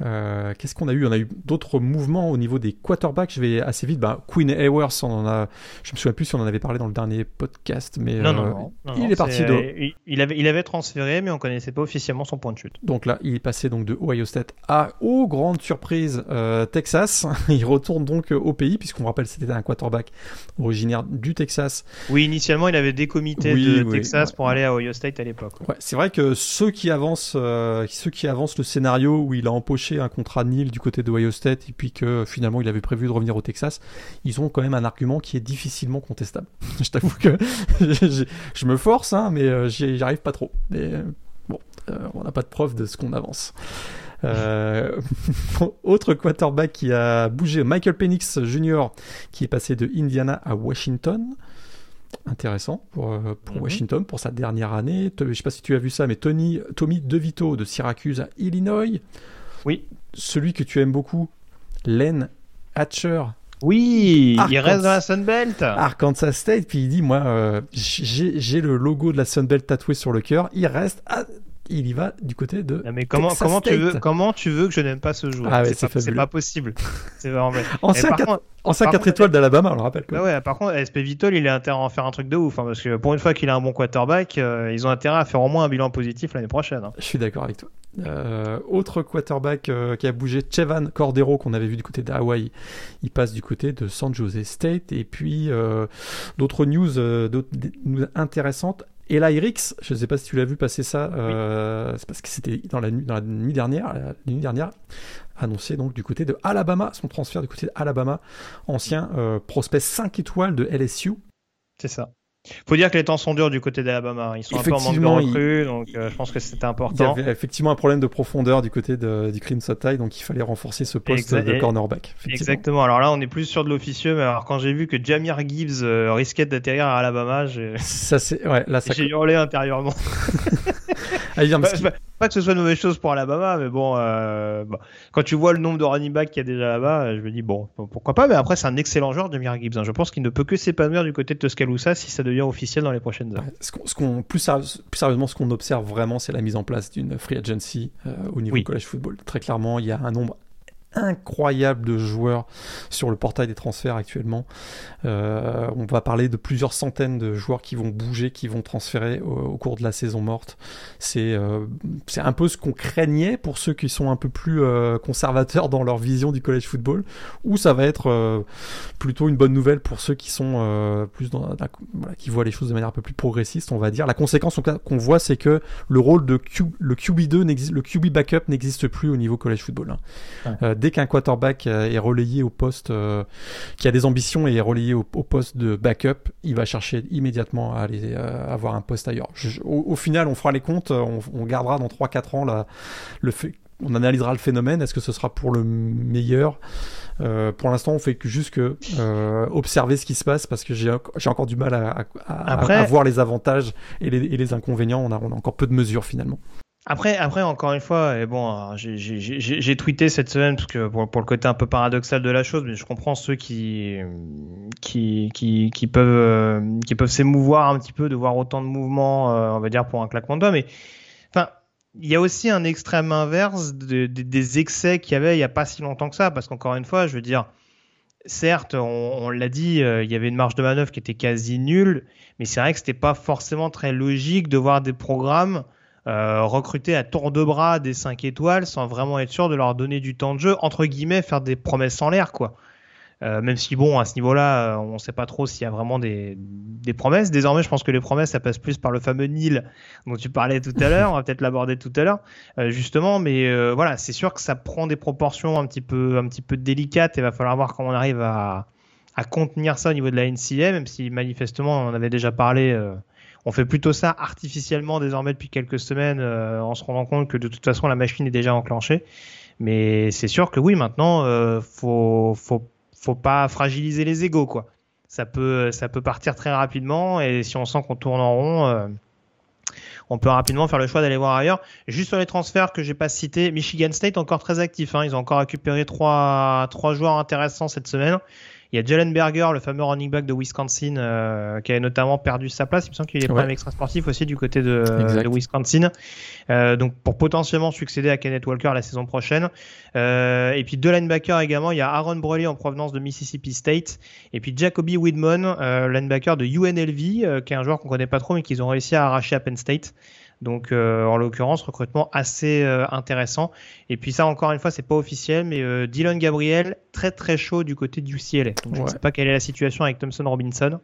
Euh, qu'est-ce qu'on a eu? On a eu d'autres mouvements au niveau des quarterbacks. Je vais assez vite. Bah, Queen Ewers, on en a. Je me souviens plus si on en avait parlé dans le dernier podcast, mais non, non, euh, il est, parti de. Il avait, il avait transféré, mais on connaissait pas officiellement son point de chute. Donc là, il est passé donc de Ohio State à, oh grande surprise, euh, Texas. [laughs] il retourne donc au pays, puisqu'on rappelle c'était un quarterback originaire du Texas. Oui, initialement, il avait décomité de Texas pour aller à Ohio State à l'époque. Ouais, c'est vrai que ceux qui avancent, ceux qui avancent le scénario où il a empoché un contrat nil du côté de Ohio State et puis que finalement il avait prévu de revenir au Texas, ils ont quand même un argument qui est difficilement contestable. [laughs] je t'avoue que [laughs] je me force, hein, mais euh, j'y arrive pas trop. Mais euh, bon, euh, on n'a pas de preuve de ce qu'on avance. [laughs] autre quarterback qui a bougé, Michael Penix Jr., qui est passé de Indiana à Washington intéressant pour, pour mhm. Washington pour sa dernière année. Je sais pas si tu as vu ça, mais Tony, Tommy DeVito de Syracuse à Illinois. Oui. Celui que tu aimes beaucoup, Len Hatcher. Oui, il reste dans la Sunbelt. Arkansas State, puis il dit Moi, euh, j'ai le logo de la Sunbelt tatoué sur le cœur. Il reste. Il y va du côté de. mais comment, comment, tu veux, comment tu veux que je n'aime pas ce joueur? Ah C'est pas, pas, possible. Vraiment. [laughs] Ancien, 4, étoiles d'Alabama, on le rappelle. Bah ouais, par contre, SP Vitol, il a intérêt à en faire un truc de ouf. Hein, parce que pour une fois qu'il a un bon quarterback, euh, ils ont intérêt à faire au moins un bilan positif l'année prochaine. Hein. Je suis d'accord avec toi. Euh, autre quarterback euh, qui a bougé, Chevan Cordero, qu'on avait vu du côté d'Hawaï, il passe du côté de San Jose State. Et puis d'autres news, intéressantes. Eli Rix, je ne sais pas si tu l'as vu passer ça, c'est parce que c'était dans la, dans la nuit dernière, la nuit dernière, annoncé donc du côté de Alabama, son transfert du côté de Alabama, ancien prospect 5 étoiles de LSU. C'est ça. Faut dire que les temps sont durs du côté d'Alabama. Ils sont un peu en manque de recrues, donc euh, je pense que c'était important. Il y avait effectivement un problème de profondeur du côté de, du Crimson Tide, donc il fallait renforcer ce poste de cornerback. Exactement. Alors là, on est plus sur de l'officieux, mais alors quand j'ai vu que Jamir Gibbs euh, risquait d'atterrir à Alabama, ouais, [laughs] ça... j'ai hurlé intérieurement. [laughs] pas que ce soit une mauvaise chose pour Alabama, mais bon, euh, bah, quand tu vois le nombre de running backs qu'il y a déjà là-bas, je me dis bon, pourquoi pas. Mais après, c'est un excellent joueur, Jamir Gibbs. Hein. Je pense qu'il ne peut que s'épanouir du côté de Tuscaloosa si ça devient officiel dans les prochaines heures. ce qu'on, plus, sérieusement, ce qu'on observe vraiment, c'est la mise en place d'une free agency euh, au niveau du college football. Très clairement, il y a un nombre incroyable de joueurs sur le portail des transferts actuellement. Euh, on va parler de plusieurs centaines de joueurs qui vont bouger, qui vont transférer au, cours de la saison morte. C'est euh, c'est un peu ce qu'on craignait pour ceux qui sont un peu plus euh, conservateurs dans leur vision du college football, ou ça va être plutôt une bonne nouvelle pour ceux qui sont plus dans, voilà, qui voient les choses de manière un peu plus progressiste, on va dire. La conséquence qu'on voit, c'est que le rôle de Q, le QB2 n'existe, le QB backup n'existe plus au niveau college football. Hein. Ouais dès qu'un quarterback euh, est relayé au poste, euh, qui a des ambitions et est relayé au, poste de backup, il va chercher immédiatement à aller euh, avoir un poste ailleurs. au, final, on fera les comptes, on, gardera dans 3-4 ans la, le fait, on analysera le phénomène. Est-ce que ce sera pour le meilleur? Pour l'instant, on fait que juste que observer ce qui se passe parce que j'ai encore du mal à, à, voir les avantages et les, et les inconvénients. On a, on a encore peu de mesures finalement. Après, après, encore une fois, bon, j'ai tweeté cette semaine parce que pour, le côté un peu paradoxal de la chose, mais je comprends ceux qui qui, qui, peuvent euh, qui peuvent s'émouvoir un petit peu de voir autant de mouvements, euh, on va dire pour un claquement de doigts, mais enfin, il y a aussi un extrême inverse de, des excès qu'il y avait il y a pas si longtemps que ça, parce qu'encore une fois, je veux dire, certes, on, l'a dit, euh, il y avait une marge de manœuvre qui était quasi nulle, mais c'est vrai que c'était pas forcément très logique de voir des programmes euh, recruter à tour de bras des 5 étoiles sans vraiment être sûr de leur donner du temps de jeu, entre guillemets, faire des promesses en l'air, quoi. Euh, même si bon, à ce niveau-là, euh, on ne sait pas trop s'il y a vraiment des, des, promesses. Désormais, je pense que les promesses, ça passe plus par le fameux Nil dont tu parlais tout à l'heure. on va peut-être l'aborder tout à l'heure, justement. Mais voilà, c'est sûr que ça prend des proportions un petit peu, un petit peu délicates. Et va falloir voir comment on arrive à, à contenir ça au niveau de la NCA, même si manifestement, on en avait déjà parlé on fait plutôt ça artificiellement désormais depuis quelques semaines euh, en se rendant compte que de toute façon la machine est déjà enclenchée. Mais c'est sûr que oui, maintenant, euh, faut, faut, faut pas fragiliser les égaux, quoi. Ça peut, ça peut partir très rapidement et si on sent qu'on tourne en rond, euh, on peut rapidement faire le choix d'aller voir ailleurs. Juste sur les transferts que j'ai pas cités, Michigan State encore très actif. Hein. Ils ont encore récupéré trois, trois joueurs intéressants cette semaine. Il y a Jalen Berger, le fameux running back de Wisconsin, euh, qui a notamment perdu sa place. Il me semble qu'il est ouais. problème extra sportif aussi du côté de, de Wisconsin. Euh, donc pour potentiellement succéder à Kenneth Walker la saison prochaine. Euh, et puis deux linebackers également. Il y a Aaron Broley en provenance de Mississippi State. Et puis Jacoby Widman, euh, linebacker de UNLV, euh, qui est un joueur qu'on connaît pas trop mais qu'ils ont réussi à arracher à Penn State. Donc euh, en l'occurrence, recrutement assez euh, intéressant. Et puis ça, encore une fois, c'est pas officiel, mais euh, Dylan Gabriel, très très chaud du côté du UCLA. Donc, Je ne sais pas quelle est la situation avec Thompson Robinson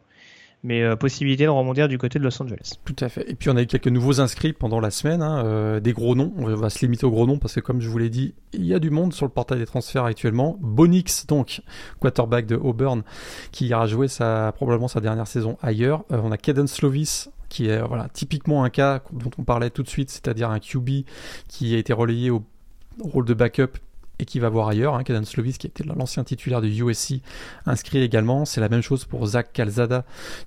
mais euh, possibilité de rebondir du côté de Los Angeles. Tout à fait. Et puis on a eu quelques nouveaux inscrits pendant la semaine, hein, euh, des gros noms. On va se limiter aux gros noms parce que comme je vous l'ai dit, il y a du monde sur le portail des transferts actuellement. Bonix, donc quarterback de Auburn, qui ira jouer sa, probablement sa dernière saison ailleurs. on a Kaden Slovis qui est voilà typiquement un cas dont on parlait tout de suite, c'est-à-dire un QB qui a été relayé au rôle de backup et qui va voir ailleurs. Hein, Kaden Slovis, qui était l'ancien titulaire du USC, inscrit également. C'est la même chose pour Zach Calzada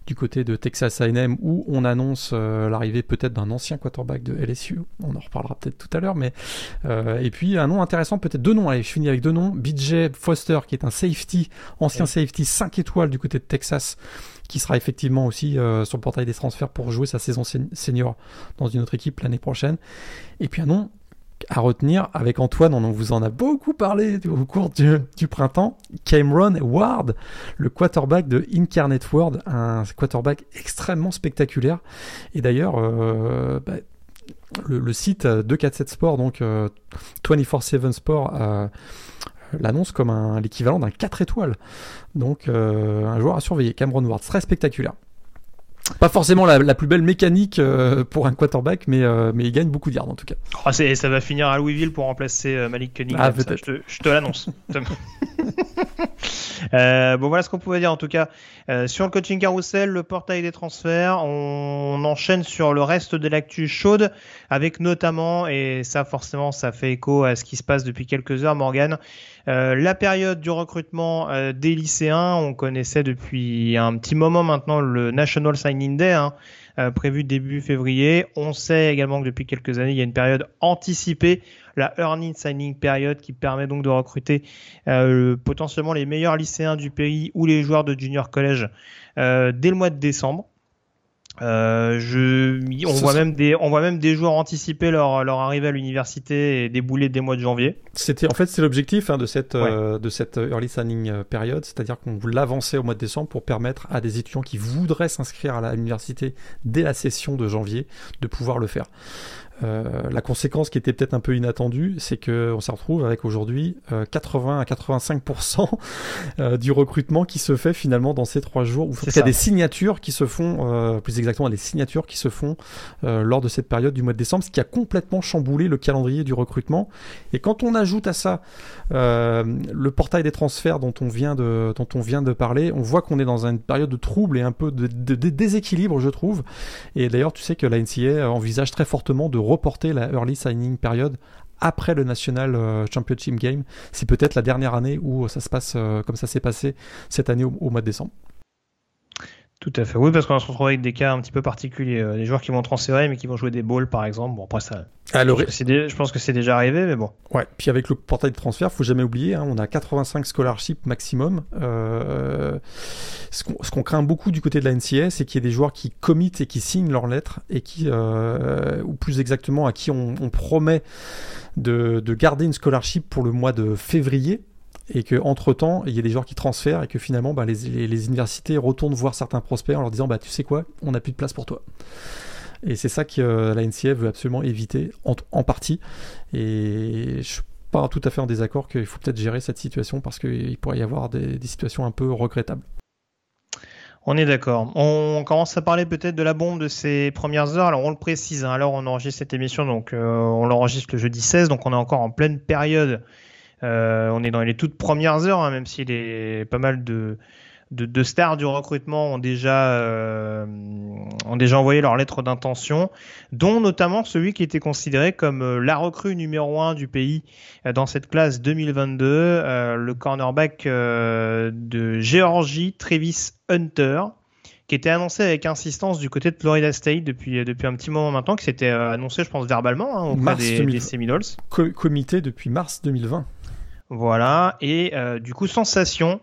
du côté de Texas A&M, où on annonce euh, l'arrivée peut-être d'un ancien quarterback de LSU. On en reparlera peut-être tout à l'heure, mais euh, et puis un nom intéressant, peut-être deux noms. Allez, je finis avec deux noms. BJ Foster, qui est un safety, ancien safety 5 étoiles du côté de Texas qui sera effectivement aussi euh, sur le portail des transferts pour jouer sa saison senior dans une autre équipe l'année prochaine. Et puis un nom à retenir avec Antoine, on vous en a beaucoup parlé au cours du, printemps, Cameron Ward, le quarterback de Incarnate World, un quarterback extrêmement spectaculaire. Et d'ailleurs, euh, bah, le, site 247 Sport, donc 24-7 euh, Sport, euh, l'annonce comme l'équivalent d'un 4 étoiles. Donc un joueur à surveiller, Cameron Ward, très spectaculaire. Pas forcément la, plus belle mécanique euh, pour un quarterback, mais, euh, mais il gagne beaucoup d'yards en tout cas. Oh, ça va finir à Louisville pour remplacer euh, Malik Cunningham. Ah, je te, je te l'annonce. [laughs] bon, voilà ce qu'on pouvait dire en tout cas. sur le coaching carousel, le portail des transferts, on, on enchaîne sur le reste de l'actu chaude, avec notamment, et ça forcément ça fait écho à ce qui se passe depuis quelques heures, Morgan, euh, la période du recrutement euh, des lycéens, on connaissait depuis un petit moment maintenant le National Signing Day, hein, euh, prévu début février. On sait également que depuis quelques années, il y a une période anticipée, la Earning Signing Period, qui permet donc de recruter potentiellement les meilleurs lycéens du pays ou les joueurs de junior college dès le mois de décembre. Euh, je, on voit même des, on voit même des joueurs anticiper leur, leur arrivée à l'université et débouler dès mois de janvier. C'était, en fait, c'est l'objectif hein, de cette, euh, de cette early signing euh, période, c'est-à-dire qu'on l'avançait au mois de décembre pour permettre à des étudiants qui voudraient s'inscrire à l'université dès la session de janvier de pouvoir le faire. Euh, la conséquence qui était peut-être un peu inattendue, c'est qu'on se retrouve avec aujourd'hui 80 euh, à 85% euh, du recrutement qui se fait finalement dans ces trois jours. Il y a des signatures qui se font, plus exactement des signatures qui se font lors de cette période du mois de décembre, ce qui a complètement chamboulé le calendrier du recrutement. Et quand on ajoute à ça le portail des transferts dont on vient de, dont on vient de parler, on voit qu'on est dans une période de trouble et un peu de, de déséquilibre, je trouve. Et d'ailleurs, tu sais que la NCA envisage très fortement de reporter la early signing période après le National euh, Championship Game. C'est peut-être la dernière année où ça se passe euh, comme ça s'est passé cette année au mois de décembre. Tout à fait. Oui, parce qu'on se retrouve avec des cas un petit peu particuliers. Euh, des joueurs qui vont transférer, mais qui vont jouer des balls, par exemple. Bon, après, ça. Alors, je, pense que c'est déjà arrivé, mais bon. Ouais. Puis avec le portail de transfert, faut jamais oublier, hein, on a 85 scholarships maximum. Euh, ce qu'on craint beaucoup du côté de la NCS, c'est qu'il y ait des joueurs qui committent et qui signent leurs lettres et qui, euh, ou plus exactement, à qui on, promet de, de garder une scholarship pour le mois de février et que entre temps il y a des joueurs qui transfèrent et que finalement bah, les, universités retournent voir certains prospects en leur disant bah tu sais quoi on n'a plus de place pour toi et c'est ça que euh, la NCF veut absolument éviter en, partie et je suis pas tout à fait en désaccord qu'il faut peut-être gérer cette situation parce qu'il pourrait y avoir des, situations un peu regrettables on est d'accord. On commence à parler peut-être de la bombe de ces premières heures. Alors on le précise, hein. alors on enregistre cette émission, donc euh, on l'enregistre le jeudi 16, donc on est encore en pleine période on est dans les toutes premières heures, hein, même si les, pas mal de, de, stars du recrutement ont déjà, euh, ont déjà envoyé leur lettre d'intention, dont notamment celui qui était considéré comme euh, la recrue numéro un du pays dans cette classe 2022, le cornerback de Géorgie, Travis Hunter qui était annoncé avec insistance du côté de Florida State depuis, depuis un petit moment maintenant, qui s'était annoncé, je pense, verbalement hein, auprès des, des, Seminoles. comité depuis mars 2020. Voilà, et euh, du coup, sensation,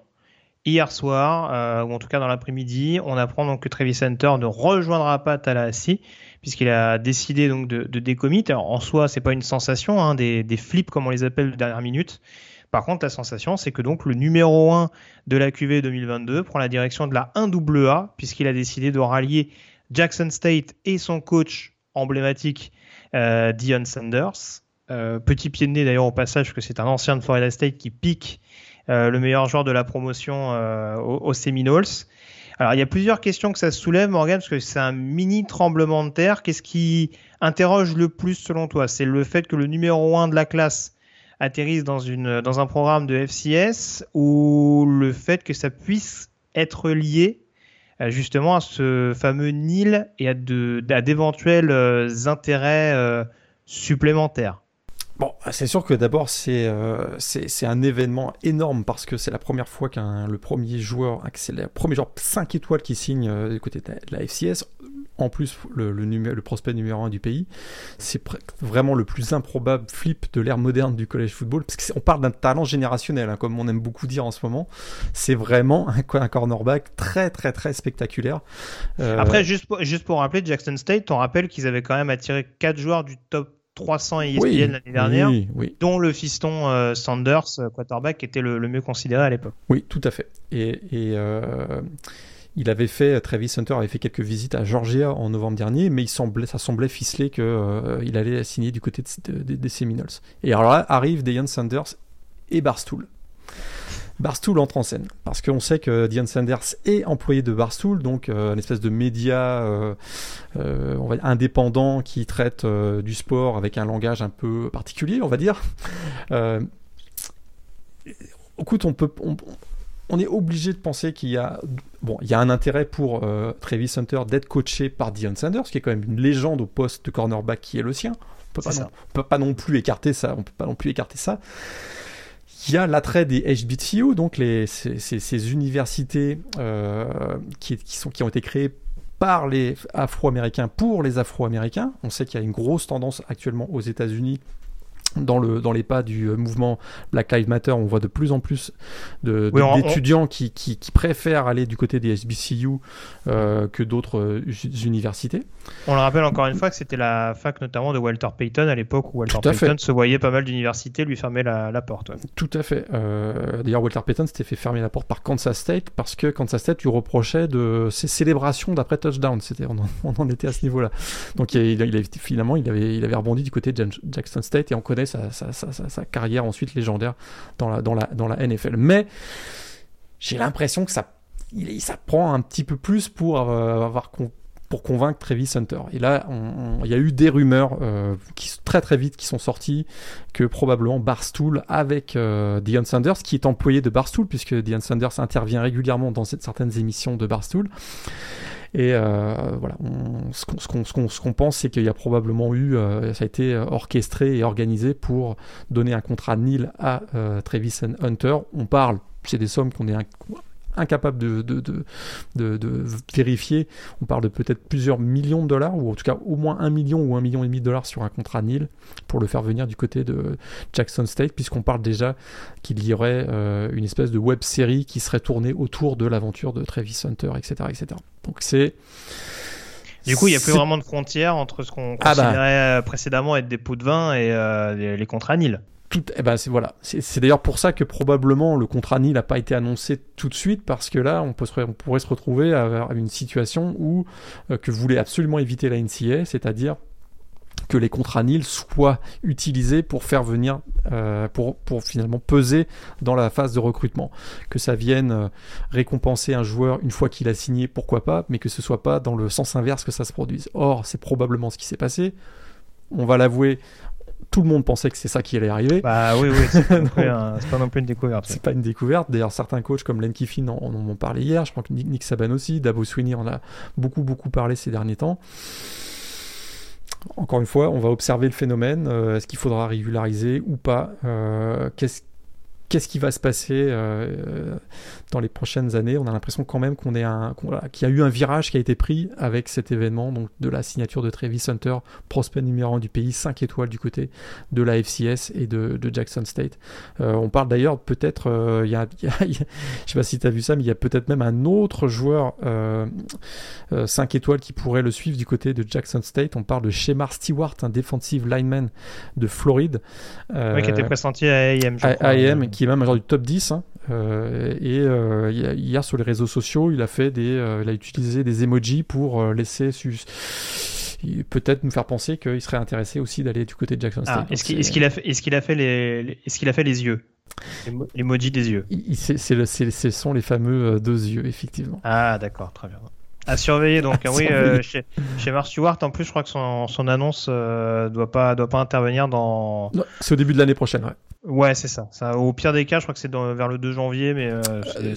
hier soir, euh, ou en tout cas dans l'après-midi, on apprend donc que Travis Hunter ne rejoindra pas Tallahassee, puisqu'il a décidé donc de, décommit. Alors en soi, c'est pas une sensation, hein, des, des, flips comme on les appelle de dernière minute. Par contre, la sensation, c'est que donc le numéro 1 de la QV 2022 prend la direction de la 1AA, puisqu'il a décidé de rallier Jackson State et son coach emblématique, euh, Dion Sanders. Euh, petit pied de nez d'ailleurs au passage, que c'est un ancien de Florida State qui pique euh, le meilleur joueur de la promotion euh, aux, Seminoles. Alors il y a plusieurs questions que ça soulève, Morgan, parce que c'est un mini tremblement de terre. Qu'est-ce qui interroge le plus selon toi? C'est le fait que le numéro 1 de la classe atterrisse dans, une, dans un programme de FCS ou le fait que ça puisse être lié justement à ce fameux Nil et à d'éventuels intérêts supplémentaires? Bon, c'est sûr que d'abord euh, c'est c'est un événement énorme parce que c'est la première fois qu'un le premier joueur, c'est le premier joueur 5 étoiles qui signe euh, du côté de la, FCS. En plus, le, le, le, prospect numéro 1 du pays, c'est vraiment le plus improbable flip de l'ère moderne du college football, parce qu'on parle d'un talent générationnel, hein, comme on aime beaucoup dire en ce moment. C'est vraiment un, un, cornerback très très très spectaculaire. Euh... Après, juste pour, juste pour rappeler, Jackson State, on rappelle qu'ils avaient quand même attiré 4 joueurs du top 300 ESPN l'année dernière, dont le fiston euh, Sanders, euh, quarterback, était le, mieux considéré à l'époque. Oui, tout à fait. Et, euh, il avait fait, Travis Hunter avait fait quelques visites à Georgia en novembre dernier, mais il semblait, ça semblait ficelé qu'il il allait signer du côté des Seminoles. Et alors là arrivent Deion Sanders et Barstool. Barstool entre en scène. Parce qu'on sait que Dion Sanders est employé de Barstool, donc euh, une espèce de média euh, euh, on va dire, indépendant qui traite du sport avec un langage un peu particulier, on va dire. écoute, on peut. On, est obligé de penser qu'il y a, bon, il y a un intérêt pour Travis Hunter d'être coaché par Dion Sanders, qui est quand même une légende au poste de cornerback qui est le sien. On peut, peut pas non plus écarter ça. On peut pas non plus écarter ça. Il y a l'attrait des HBCU, donc les, ces, universités euh, qui ont été créées par les Afro-Américains pour les Afro-Américains. On sait qu'il y a une grosse tendance actuellement aux États-Unis dans, le, dans les pas du euh, mouvement Black Lives Matter, on voit de plus en plus d'étudiants qui, qui, qui, préfèrent aller du côté des SBCU euh, que d'autres euh, universités. On le rappelle encore une fois que c'était la fac notamment de Walter Payton à l'époque où Walter Payton se voyait pas mal d'universités lui fermer la, la porte. Tout à fait. D'ailleurs, Walter Payton s'était fait fermer la porte par Kansas State parce que Kansas State lui reprochait de ses célébrations d'après touchdown. C'était, on, [laughs] on, en était à ce niveau-là. Donc il, il, il, finalement, il avait, il avait rebondi du côté de Jackson State et on sa, carrière ensuite légendaire dans la, dans la, dans la NFL. Mais j'ai l'impression que ça, il, ça prend un petit peu plus pour euh, avoir pour convaincre Travis Hunter. Et là, il y a eu des rumeurs euh, qui très très vite qui sont sorties que probablement Barstool avec euh, Deion Sanders, qui est employé de Barstool puisque Deion Sanders intervient régulièrement dans certaines émissions de Barstool. Et euh, voilà, ce qu'on pense, c'est qu'il y a probablement eu, euh, ça a été orchestré et organisé pour donner un contrat nil à euh, Travis Hunter. On parle, c'est des sommes qu'on est incapable de, de, de, de, vérifier. On parle de peut-être plusieurs millions de dollars, ou en tout cas au moins un million ou un million et demi de dollars sur un contrat nil pour le faire venir du côté de Jackson State, puisqu'on parle déjà qu'il y aurait euh, une espèce de web série qui serait tournée autour de l'aventure de Travis Hunter, etc. etc. Donc c'est. Du coup, il n'y a plus vraiment de frontières entre ce qu'on ah bah. considérait précédemment être des pots de vin et euh, les, les contrats nil eh ben c'est d'ailleurs pour ça que probablement le contrat Nil n'a pas été annoncé tout de suite parce que là on, pourrait se retrouver à, une situation où euh, que voulait absolument éviter la NCA, c'est-à-dire que les contrats Nil soient utilisés pour faire venir, euh, pour, pour finalement peser dans la phase de recrutement. Que ça vienne euh, récompenser un joueur une fois qu'il a signé, pourquoi pas, mais que ce soit pas dans le sens inverse que ça se produise. Or, c'est probablement ce qui s'est passé. On va l'avouer, tout le monde pensait que c'est ça qui allait arriver. Bah oui, oui, c'est pas, [laughs] non plus une découverte. C'est pas une découverte. D'ailleurs, certains coachs comme Len Kiffin en, en, ont parlé hier. Je crois que Nick, Saban aussi, Dabo Sweeney en a beaucoup, beaucoup parlé ces derniers temps. Encore une fois, on va observer le phénomène. Euh, est-ce qu'il faudra régulariser ou pas? Euh, Qu'est-ce qu'est-ce qui va se passer? Euh, dans les prochaines années. On a l'impression quand même qu'on est un, qu'il y a eu un virage qui a été pris avec cet événement, donc de la signature de Travis Hunter, prospect numéro 1 du pays, 5 étoiles du côté de la FCS et de, Jackson State. Euh, on parle d'ailleurs peut-être, euh, il y, a, [laughs] je sais pas si tu as vu ça, mais il y a peut-être même un autre joueur 5 étoiles qui pourrait le suivre du côté de Jackson State. On parle de Shemar Stewart, un defensive lineman de Floride. oui, qui était pressenti à AM. Je qui est même un genre du top 10. Hein. Euh, et euh, hier sur les réseaux sociaux, il a fait des, euh, il a utilisé des emojis pour laisser peut-être nous faire penser qu'il serait intéressé aussi d'aller du côté de Jackson ah, est-ce qu'il a fait, est-ce qu'il a fait les, est-ce qu'il a fait les yeux? L'emoji des yeux. C'est, le, ce sont les fameux deux yeux, effectivement. Ah, d'accord, très bien. À surveiller donc oui chez, chez Mark Stewart en plus je crois que son, son annonce doit pas doit pas intervenir dans c'est au début de l'année prochaine ouais Ouais, c'est ça. ça. Au pire des cas, je crois que c'est vers le 2 janvier, mais euh, euh,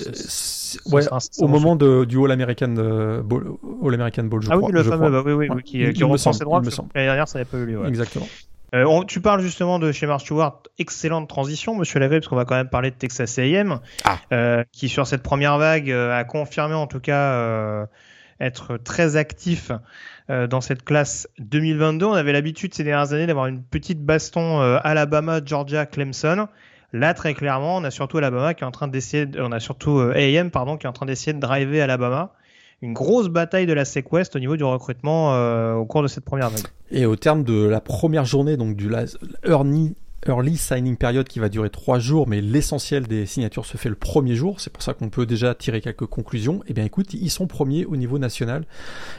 ouais, au moment de, du All American euh, Bowl, All American Bowl, je ah crois. oui, le fameux, bah, oui, oui, oui, qui, qui reprend ses droits. L'année dernière, ça n'avait pas eu lieu. Ouais. Exactement. Euh, on, tu parles justement de chez Mark Stewart, excellente transition, Monsieur Lagré, parce qu'on va quand même parler de Texas A&M, ah. euh, qui sur cette première vague a confirmé en tout cas être très actif euh, dans cette classe 2022. On avait l'habitude ces dernières années d'avoir une petite baston euh, Alabama, Georgia, Clemson. Là, très clairement, on a surtout Alabama qui est en train d'essayer, on a surtout euh, AM pardon qui est en train d'essayer de driver Alabama. Une grosse bataille de la SEC West au niveau du recrutement au cours de cette première vague. Et au terme de la première journée, donc du Ernie early signing period qui va durer trois jours, mais l'essentiel des signatures se fait le premier jour. C'est pour ça qu'on peut déjà tirer quelques conclusions. Eh bien, écoute, ils sont premiers au niveau national.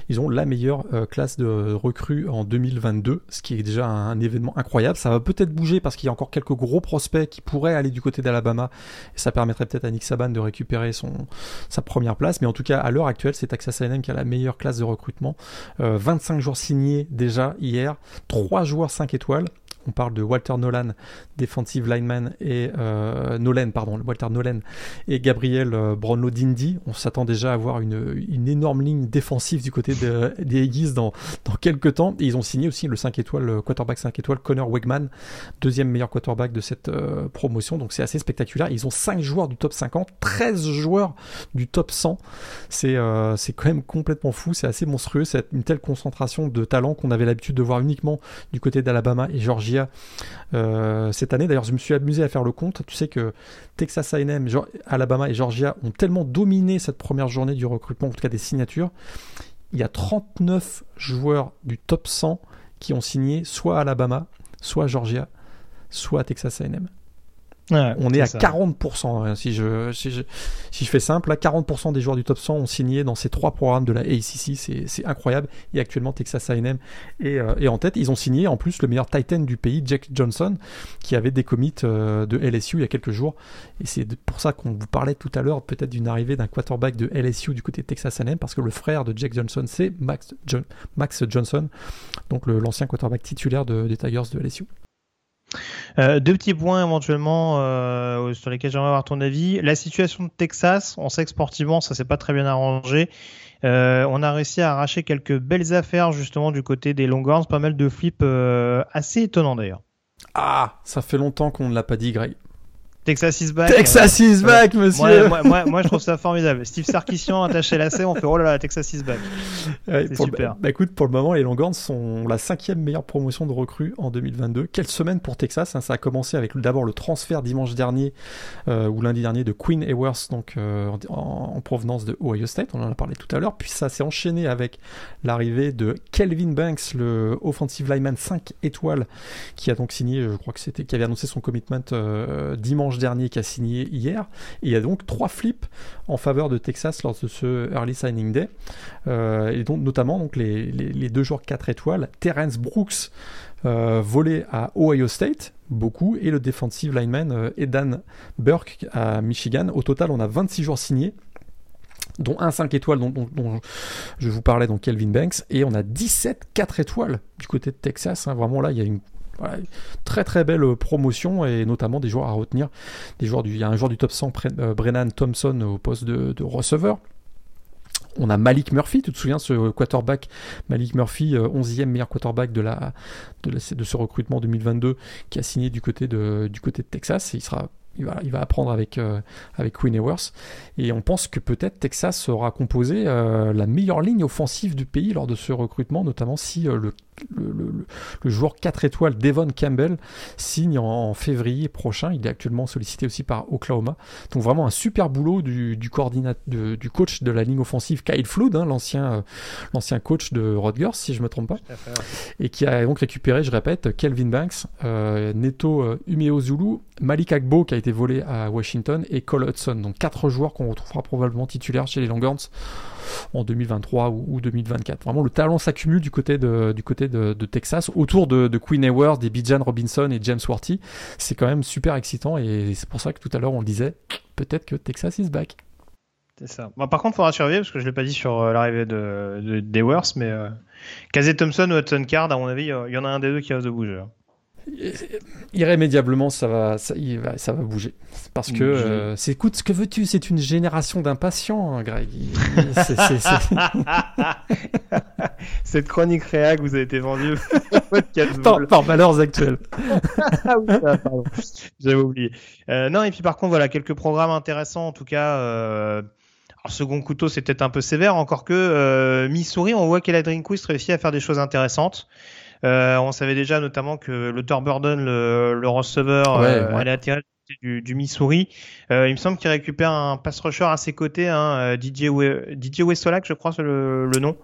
Ils ont la meilleure euh, classe de recrues en 2022, ce qui est déjà un, événement incroyable. Ça va peut-être bouger parce qu'il y a encore quelques gros prospects qui pourraient aller du côté d'Alabama et ça permettrait peut-être à Nick Saban de récupérer son sa première place. Mais en tout cas, à l'heure actuelle, c'est Texas A&M qui a la meilleure classe de recrutement. 25 euh, jours signés déjà hier, 3 joueurs 5 étoiles on parle de Walter Nolan, defensive lineman, et euh, Walter Nolan et Gabriel euh, Dindy. On s'attend déjà à avoir une, énorme ligne défensive du côté des Eagles dans, dans quelques temps. Et ils ont signé aussi le 5 étoiles, le quarterback 5 étoiles, Connor Wegman, deuxième meilleur quarterback de cette euh, promotion. Donc c'est assez spectaculaire. Ils ont 5 joueurs du top 50, 13 joueurs du top 100. C'est euh, c'est quand même complètement fou, c'est assez monstrueux. C'est une telle concentration de talent qu'on avait l'habitude de voir uniquement du côté d'Alabama et Georgia Georgia cette année. D'ailleurs, je me suis amusé à faire le compte. Tu sais que Texas A&M, Alabama et Georgia ont tellement dominé cette première journée du recrutement, en tout cas des signatures. Il y a 39 joueurs du top 100 qui ont signé soit Alabama, soit Georgia, soit Texas A&M on est, à 40%, hein, si je, si, je, si je fais simple, là, 40% des joueurs du top 100 ont signé dans ces trois programmes de la ACC, c'est incroyable. Et actuellement, Texas A&M euh, est, en tête. Ils ont signé en plus le meilleur Titan du pays, Jack Johnson, qui avait des commits euh, de LSU il y a quelques jours. Et c'est pour ça qu'on vous parlait tout à l'heure peut-être d'une arrivée d'un quarterback de LSU du côté de Texas A&M, parce que le frère de Jack Johnson, c'est Max, Max Johnson, donc l'ancien quarterback titulaire des Tigers de LSU. Euh, deux petits points éventuellement euh, sur lesquels j'aimerais avoir ton avis. La situation de Texas, on sait que sportivement ça s'est pas très bien arrangé. Euh, on a réussi à arracher quelques belles affaires justement du côté des Longhorns, pas mal de flips assez étonnants d'ailleurs. Ah, ça fait longtemps qu'on ne l'a pas dit, Greg. Texas is back. Texas is back, monsieur. Moi, moi, je trouve ça formidable. Steve Sarkisian attaché lacet, on fait oh là là, Texas is back. c'est super. bah, écoute, pour le moment, les Longhorns sont la cinquième meilleure promotion de recrues en 2022. Quelle semaine pour Texas hein. Ça a commencé avec d'abord le transfert dimanche dernier euh, ou lundi dernier de Queen Ewers, donc euh, en, provenance de Ohio State. On en a parlé tout à l'heure. Puis ça s'est enchaîné avec l'arrivée de Kelvin Banks, le offensive lineman 5 étoiles, qui a donc signé, je crois que c'était, qui avait annoncé son commitment euh, dernier qui a signé hier. Il y a donc trois flips en faveur de Texas lors de ce Early Signing Day. Euh, et donc notamment donc les, les, deux joueurs 4 étoiles, Terence Brooks, euh, volé à Ohio State, beaucoup, et le defensive lineman euh, Edan Burke à Michigan. Au total, on a 26 joueurs signés dont un 5 étoiles dont, je vous parlais, donc Kelvin Banks, et on a 17 4 étoiles du côté de Texas. Hein. Vraiment là, il y a une très très belle euh, promotion et notamment des joueurs à retenir. Des joueurs du, il y a un joueur du top 100, euh, Brennan Thompson au poste de, receveur. On a Malik Murphy, tu te souviens ce quarterback? Malik Murphy, 11e euh, meilleur quarterback de, la, de, ce recrutement 2022 qui a signé du côté de, du côté de Texas. il sera il va, il va, apprendre avec, avec Queen Ewers. Et on pense que peut-être Texas aura composé la meilleure ligne offensive du pays lors de ce recrutement, notamment si le le, joueur 4 étoiles Devon Campbell signe en, février prochain. Il est actuellement sollicité aussi par Oklahoma. Donc vraiment un super boulot du, du, du coach de la ligne offensive Kyle Flood, hein, l'ancien, euh, l'ancien coach de Rutgers, si je me trompe pas. Et qui a donc récupéré, je répète, Kelvin Banks, euh, Neto euh, Umeo Zulu, Malik Agbo qui a été volé à Washington et Cole Hudson. Donc quatre joueurs qu'on retrouvera probablement titulaires chez les Longhorns en 2023 ou, 2024. Vraiment, le talent s'accumule du côté de, du côté de, Texas autour de, Queen Ewers, des Bijan Robinson et James Worthy. C'est quand même super excitant et c'est pour ça que tout à l'heure on le disait, peut-être que Texas is back. C'est ça. par contre, il faudra surveiller parce que je l'ai pas dit sur euh, l'arrivée de, d'Ewers, mais euh, Thompson ou Hudson Card, à mon avis, il y en a un des deux qui risque de bouger. Irrémédiablement ça va ça, va ça va bouger. Parce que euh, c'est écoute ce que veux-tu? C'est une génération d'impatients hein, Greg. [laughs] [laughs] Cette chronique réac vous avez été vendue par, par, valeurs actuelles. [laughs] Ah oui, pardon. J'avais oublié. Euh, non et puis par contre voilà quelques programmes intéressants en tout cas euh... Alors, second couteau, c'est peut-être un peu sévère, encore que euh, Missouri, on voit qu'Ella Drinkquist réussit à faire des choses intéressantes. Euh, on savait déjà notamment que le Burden, le, le receveur, ouais, euh, allait atterrir du, du Missouri. Euh, il me semble qu'il récupère un pass rusher à ses côtés, hein, DJ, DJ Westolac, je crois, c'est le, le, nom,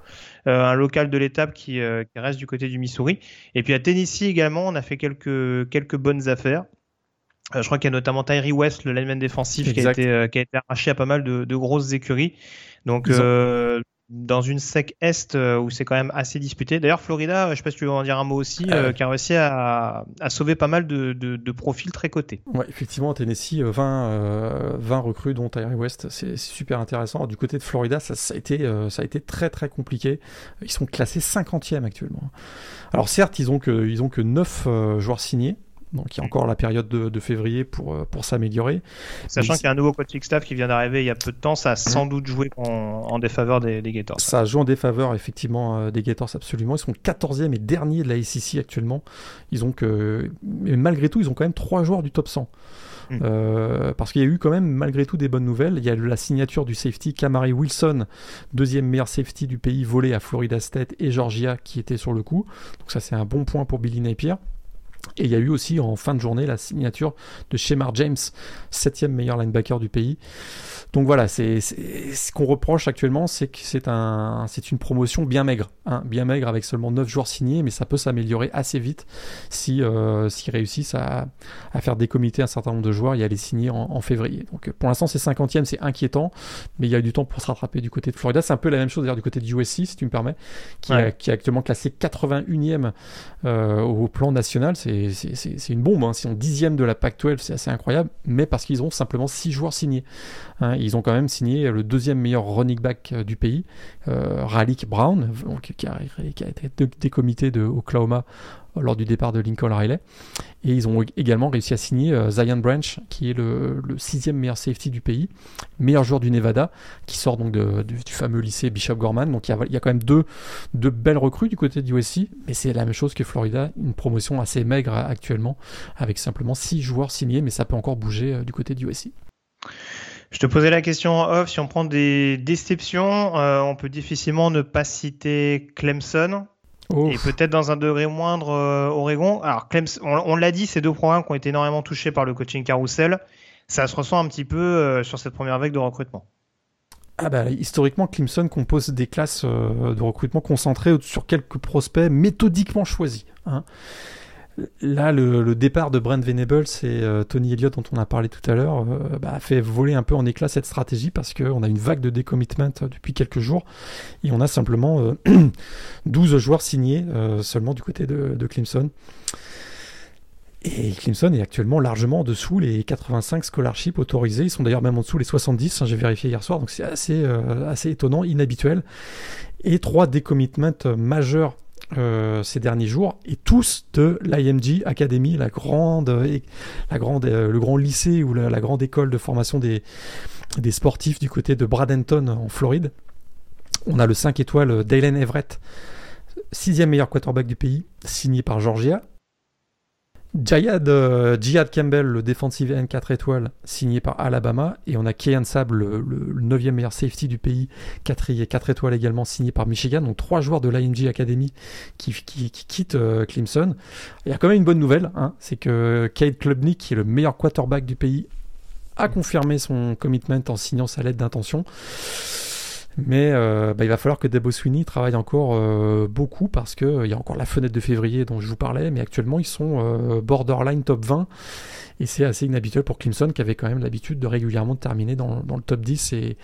euh, un local de l'étape qui, euh, qui, reste du côté du Missouri. Et puis à Tennessee également, on a fait quelques, quelques bonnes affaires. je crois qu'il y a notamment Tyree West, le lineman défensif, qui a, été, qui a été arraché à pas mal de, de grosses écuries. Donc, dans une sec est euh, où c'est quand même assez disputé. D'ailleurs, Florida, je sais pas si tu veux en dire un mot aussi, ah euh, qui a réussi à, à, sauver pas mal de, de, de, profils très cotés. Ouais, effectivement, Tennessee, 20, euh, 20 recrues, dont Tyree West, c'est super intéressant. du côté de Florida, ça, ça, a été, ça a été très très compliqué. Ils sont classés 50e actuellement. Alors certes, ils ont que, ils ont que 9 joueurs signés. Donc il y a encore la période de, février pour, euh, pour s'améliorer. Sachant qu'il y a un nouveau coaching staff qui vient d'arriver il y a peu de temps, ça a sans doute joué en, défaveur des, des, Gators. Ça joue en défaveur effectivement euh, des Gators absolument. Ils sont 14e et dernier de la SEC actuellement. Ils ont que, mais malgré tout, ils ont quand même trois joueurs du top 100. Hmm. Euh, parce qu'il y a eu quand même malgré tout des bonnes nouvelles. Il y a la signature du safety Kamari Wilson, deuxième meilleur safety du pays volé à Florida State et Georgia qui était sur le coup. Donc ça c'est un bon point pour Billy Napier. Et il y a eu aussi en fin de journée la signature de Shemar James, septième meilleur linebacker du pays. Donc voilà, c'est ce qu'on reproche actuellement, c'est que c'est un, c'est une promotion bien maigre, hein, bien maigre avec seulement 9 joueurs signés, mais ça peut s'améliorer assez vite si euh, s'ils réussissent à, à, faire décomiter un certain nombre de joueurs et à les signer en, février. Donc pour l'instant, c'est 50e, c'est inquiétant, mais il y a du temps pour se rattraper du côté de Florida. C'est un peu la même chose d'ailleurs du côté de USC, si tu me permets, qui, qui est actuellement classé 81e euh, au plan national. C'est une bombe, hein. c'est en dixième de la PAC-12, c'est assez incroyable, mais parce qu'ils ont simplement 6 joueurs signés. Hein, ils ont quand même signé le deuxième meilleur running back euh, du pays, euh, Ralik Brown, qui, a, été décomité de Oklahoma lors du départ de Lincoln Riley. Et ils ont également réussi à signer Zion Branch, qui est le, sixième meilleur safety du pays, meilleur joueur du Nevada, qui sort donc du, fameux lycée Bishop Gorman. Donc il y, a, quand même deux, belles recrues du côté du USC, mais c'est la même chose que Florida, une promotion assez maigre actuellement, avec simplement six joueurs signés, mais ça peut encore bouger du côté du USC. Je te posais la question en off, si on prend des déceptions, euh, on peut difficilement ne pas citer Clemson. Et peut-être dans un degré moindre euh, Oregon. Alors Clemson, on, l'a dit, ces deux programmes qui ont été énormément touchés par le coaching carousel, ça se ressent un petit peu euh, sur cette première vague de recrutement. Ah bah, historiquement, Clemson compose des classes de recrutement concentrées sur quelques prospects méthodiquement choisis. Hein. Là, le, départ de Brent Venables et euh, Tony Elliott, dont on a parlé tout à l'heure, euh, bah, fait voler un peu en éclat cette stratégie parce qu'on a une vague de décommitment depuis quelques jours et on a simplement 12 euh, [clears throat] joueurs signés seulement du côté de, Clemson. Et Clemson est actuellement largement en dessous les 85 scholarships autorisés. Ils sont d'ailleurs même en dessous les 70, hein, j'ai vérifié hier soir, donc c'est assez, assez étonnant, inhabituel. Et trois décommitments majeurs euh, ces derniers jours, et tous de l'IMG Academy, la grande, grande, euh, le grand lycée ou la, grande école de formation des, des sportifs du côté de Bradenton en Floride. On a le 5 étoiles Dalen Everett, sixième meilleur quarterback du pays, signé par Georgia. Jayad, euh, Jihad Campbell, le defensive end 4 étoiles, signé par Alabama. Et on a Kean Sab, le, 9e meilleur safety du pays, 4, 4 étoiles également, signé par Michigan. Donc trois joueurs de l'IMG Academy qui, qui, quittent euh, Clemson. Il y a quand même une bonne nouvelle, hein, c'est que Kate Klubnik, qui est le meilleur quarterback du pays, a confirmé son commitment en signant sa lettre d'intention. Mais euh, bah, il va falloir que Debo Sweeney travaille encore euh, beaucoup parce qu'il euh, y a encore la fenêtre de février dont je vous parlais, mais actuellement ils sont borderline top 20 et c'est assez inhabituel pour Clemson qui avait quand même l'habitude de régulièrement terminer dans, le top 10 et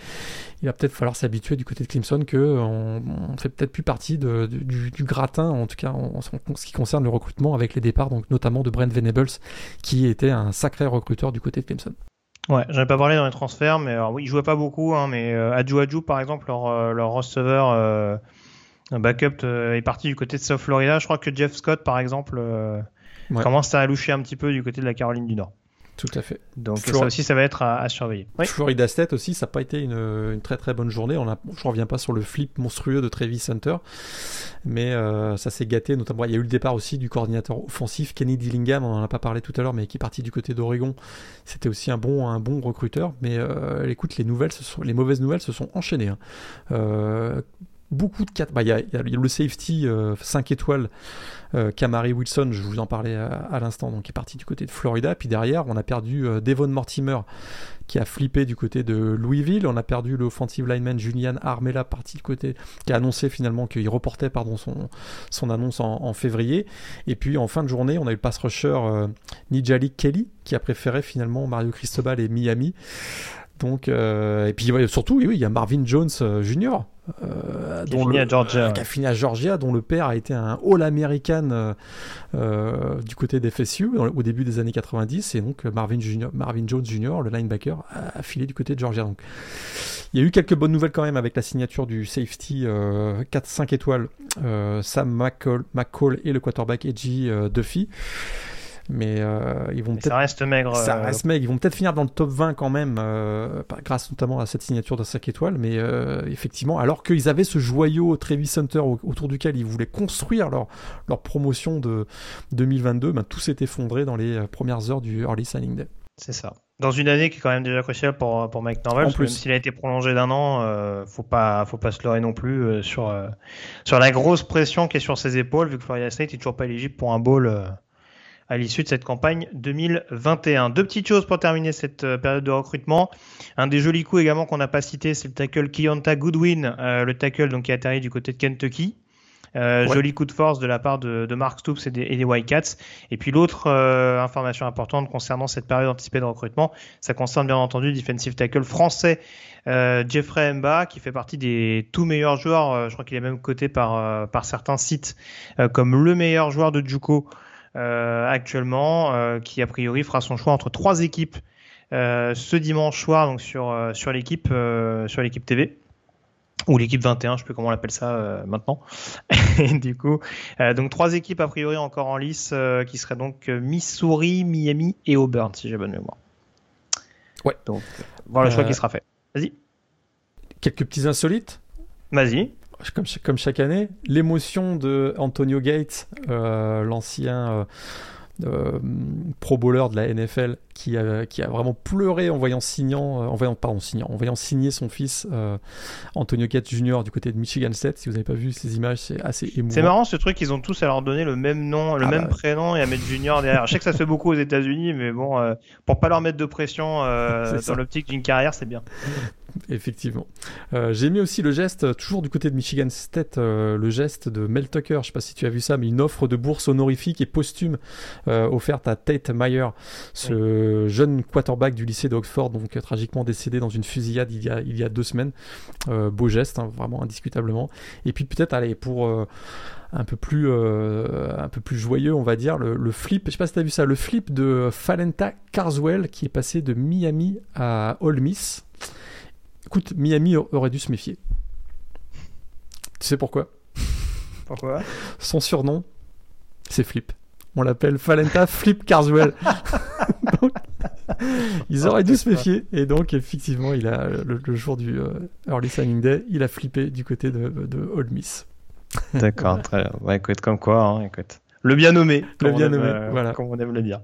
il va peut-être falloir s'habituer du côté de Clemson qu'on on fait peut-être plus partie du, gratin en tout cas en, ce qui concerne le recrutement avec les départs notamment de Brent Venables qui était un sacré recruteur du côté de Clemson. Ouais, j'en ai pas parlé dans les transferts, mais alors, oui, ils jouaient pas beaucoup, hein, mais euh, Adju Adju, par exemple, leur, euh, leur receveur euh, backup euh, est parti du côté de South Florida. Je crois que Jeff Scott, par exemple, commence à loucher un petit peu du côté de la Caroline du Nord. Tout à fait. Donc ça aussi, ça va être à, surveiller. Florida State aussi, ça n'a pas été une, très très bonne journée. On a, je ne reviens pas sur le flip monstrueux de Travis Hunter, mais euh, ça s'est gâté. Notamment, il y a eu le départ aussi du coordinateur offensif Kenny Dillingham, on n'en a pas parlé tout à l'heure, mais qui est parti du côté d'Oregon. C'était aussi un bon, un bon recruteur. Mais euh, écoute, les nouvelles, ce sont, les mauvaises nouvelles se sont enchaînées. Hein. Euh, beaucoup de 4. Bah, il y, a, le safety 5 étoiles euh, Wilson, je vous en parlais à, l'instant, donc qui est parti du côté de Florida. Puis derrière, on a perdu euh, Devon Mortimer qui a flippé du côté de Louisville. On a perdu l'offensive lineman Julian Armella, parti du côté, qui a annoncé finalement qu'il reportait pardon, son, son annonce en, février. Et puis en fin de journée, on a eu le pass rusher euh, Nijali Kelly, qui a préféré finalement Mario Cristobal et Miami. Donc, et puis surtout, oui, il y a Marvin Jones Jr., euh, dont le, Georgia. qui a fini à Georgia, dont le père a été un All-American euh, euh, du côté des FSU au début des années 90, et donc Marvin, Junior, Marvin Jones Jr., le linebacker, a, filé du côté de Georgia. Donc, il y a eu quelques bonnes nouvelles quand même avec la signature du safety 4-5 étoiles, Sam McCall, McCall, et le quarterback Edgy Duffy mais euh, ils vont peut-être. Ça reste maigre. Ça euh, reste maigre. Ils vont peut-être finir dans le top 20 quand même, euh, grâce notamment à cette signature de 5 étoiles. Mais effectivement, alors qu'ils avaient ce joyau Trevi Center autour duquel ils voulaient construire leur, leur promotion de 2022, ben, tout s'est effondré dans les premières heures du Early Signing Day. C'est ça. Dans une année qui est quand même déjà cruciale pour, pour Mike Norvell, même s'il a été prolongé d'un an, euh, faut pas faut pas se leurrer non plus sur sur la grosse pression qui est sur ses épaules, vu que Florida State est toujours pas éligible pour un bowl à l'issue de cette campagne 2021. Deux petites choses pour terminer cette euh, période de recrutement. Un des jolis coups également qu'on n'a pas cité, c'est le tackle Kiyanta Goodwin, euh, le tackle donc qui atterrit du côté de Kentucky. Euh, Joli coup de force de la part de, de Mark Stoops et des, et des Wildcats. Et puis l'autre euh, information importante concernant cette période anticipée de recrutement, ça concerne bien entendu le defensive tackle français euh, Jeffrey Mba, qui fait partie des tout meilleurs joueurs. Je crois qu'il est même coté par, par certains sites comme le meilleur joueur de JUCO actuellement, qui a priori fera son choix entre trois équipes ce dimanche soir donc sur, sur l'équipe sur l'équipe TV ou l'équipe 21, je sais plus comment on appelle ça euh, maintenant. [laughs] et du coup, euh, donc trois équipes a priori encore en lice euh, qui seraient donc Missouri, Miami et Auburn si j'ai bonne mémoire. Ouais. Donc voilà le choix qui sera fait. Vas-y. Quelques petits insolites? Vas-y. Comme, comme chaque année, l'émotion de Antonio Gates, l'ancien euh, pro bowler de la NFL qui a, qui a vraiment pleuré en voyant signant, euh, en voyant pardon signant, en voyant signer son fils euh, Antonio Gates Jr. du côté de Michigan State. Si vous n'avez pas vu ces images, c'est assez émouvant. C'est marrant ce truc, ils ont tous à leur donner le même nom, le ah même bah prénom et à mettre Junior derrière. Je sais que ça se fait beaucoup aux États-Unis, mais bon, pour pas leur mettre de pression [laughs] dans l'optique d'une carrière, c'est bien. Effectivement. Euh, j'ai mis aussi le geste, toujours du côté de Michigan State, euh, le geste de Mel Tucker. Je sais pas si tu as vu ça, mais une offre de bourse honorifique et posthume euh, offerte à Tate Meyer, ce jeune quarterback du lycée d'Oxford, donc tragiquement décédé dans une fusillade il y a, il y a deux semaines. beau geste, hein, vraiment indiscutablement. Et puis peut-être, allez, pour un peu plus un peu plus joyeux on va dire le, flip je sais pas si tu as vu ça le flip de Falenta Carswell qui est passé de Miami à Ole Miss Écoute, Miami aurait dû se méfier. Tu sais pourquoi? Pourquoi? Son surnom, c'est Flip. On l'appelle Falenta Flip Carswell. [laughs] ils auraient dû se méfier. Et donc, effectivement, il a, le, jour du euh, Early Signing Day, il a flippé du côté de, de Old Miss. D'accord, très bien. Ouais, écoute, comme quoi, hein, écoute. Le bien nommé. Le bien nommé, euh, voilà. Comme on aime le dire.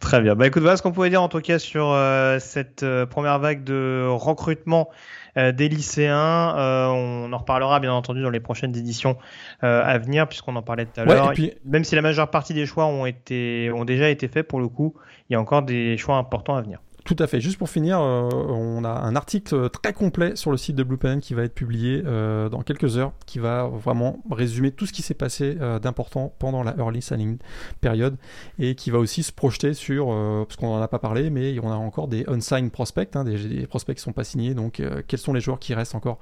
Très bien. Bah écoute, voilà ce qu'on pouvait dire en tout cas sur euh, cette euh, première vague de recrutement des lycéens. on en reparlera bien entendu dans les prochaines éditions à venir, puisqu'on en parlait tout à l'heure. Puis... Même si la majeure partie des choix ont été ont déjà été faits pour le coup, il y a encore des choix importants à venir. Tout à fait. Juste pour finir, euh, on a un article très complet sur le site de Blue Pen qui va être publié euh, dans quelques heures, qui va vraiment résumer tout ce qui s'est passé euh, d'important pendant la early signing période et qui va aussi se projeter sur, parce qu'on n'en a pas parlé, mais on a encore des unsigned prospects, hein, des, prospects qui ne sont pas signés. Donc, quels sont les joueurs qui restent encore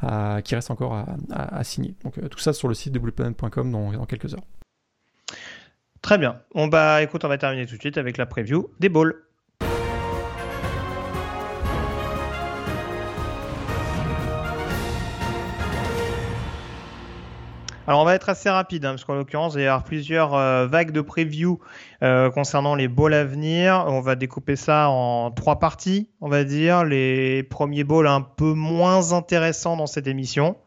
à, signer? Donc, tout ça sur le site de bluepen.com dans, quelques heures. Très bien. On va, écoute, on va terminer tout de suite avec la preview des balls. Alors on va être assez rapide, hein, parce qu'en l'occurrence, il y avoir plusieurs euh, vagues de preview euh, concernant les balls à venir. On va découper ça en trois parties, on va dire. Les premiers balls un peu moins intéressants dans cette émission.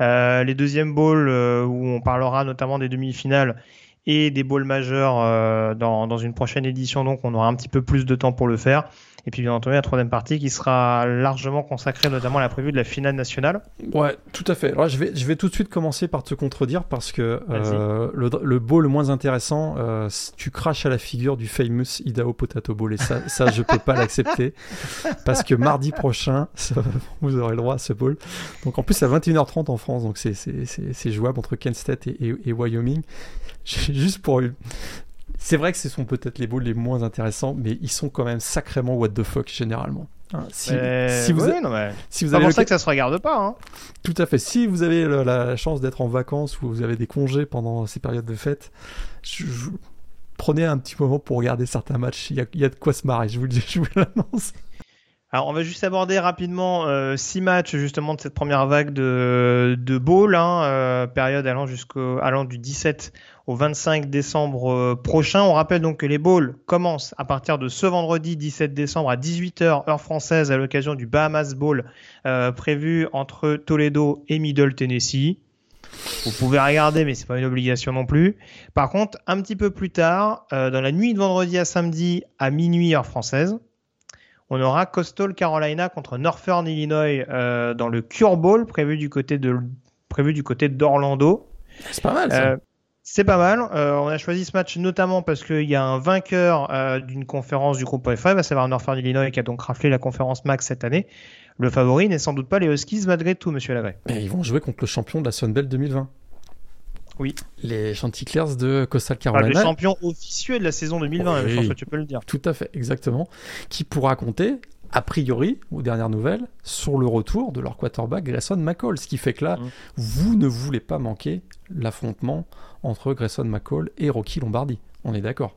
Euh, les deuxièmes balls où on parlera notamment des demi-finales et des balls majeurs dans une prochaine édition, donc on aura un petit peu plus de temps pour le faire. Et puis bien entendu la troisième partie qui sera largement consacrée notamment à la prévue de la finale nationale. Ouais, tout à fait. Alors je vais, je vais tout de suite commencer par te contredire parce que euh, le, le bowl le moins intéressant, euh, tu craches à la figure du famous Idaho Potato Bowl et ça, ça je peux pas l'accepter [laughs] parce que mardi prochain, vous aurez le droit à ce bowl. Donc en plus à 21h30 en France, donc c'est jouable entre Kent State et, et, et Wyoming. Juste pour c'est vrai que ce sont peut-être les bowls les moins intéressants, mais ils sont quand même sacrément what the fuck généralement. Hein, si, si, vous, non, si vous avez pour ça que ça se regarde pas. Hein. Tout à fait. Si vous avez la, chance d'être en vacances ou vous avez des congés pendant ces périodes de fête, je, prenez un petit moment pour regarder certains matchs. Il y a, il y a de quoi se marrer. Je vous, [laughs] je vous l'annonce. Alors, on va juste aborder rapidement euh, six matchs justement de cette première vague de, de bowl, hein, euh, période allant jusqu'au allant du 17 au 25 décembre euh, prochain. On rappelle donc que les bowls commencent à partir de ce vendredi 17 décembre à 18h heure française à l'occasion du Bahamas Bowl euh, prévu entre Toledo et Middle Tennessee. Vous pouvez regarder, mais c'est pas une obligation non plus. Par contre, un petit peu plus tard, euh, dans la nuit de vendredi à samedi à minuit heure française, on aura Coastal Carolina contre Northern Illinois dans le Cure Bowl prévu du côté de prévu du côté d'Orlando. C'est pas mal ça. C'est pas mal. Euh, on a choisi ce match notamment parce qu'il y a un vainqueur euh, d'une conférence du groupe F5, à savoir Northern Illinois, qui a donc raflé la conférence Max cette année. Le favori n'est sans doute pas les Huskies malgré tout, monsieur Lagré. Mais ils vont jouer contre le champion de la Sunbelt 2020. Oui. Les Chanticleers de Coastal Enfin, Carolina. le champion officieux de la saison 2020, Oui. je pense que tu peux le dire. Tout à fait, exactement. Qui pourra compter, a priori, aux dernières nouvelles, sur le retour de leur quarterback Grayson McCall. Ce qui fait que là, Mm. vous ne voulez pas manquer l'affrontement entre Grayson McCall et Rocky Lombardi. On est d'accord.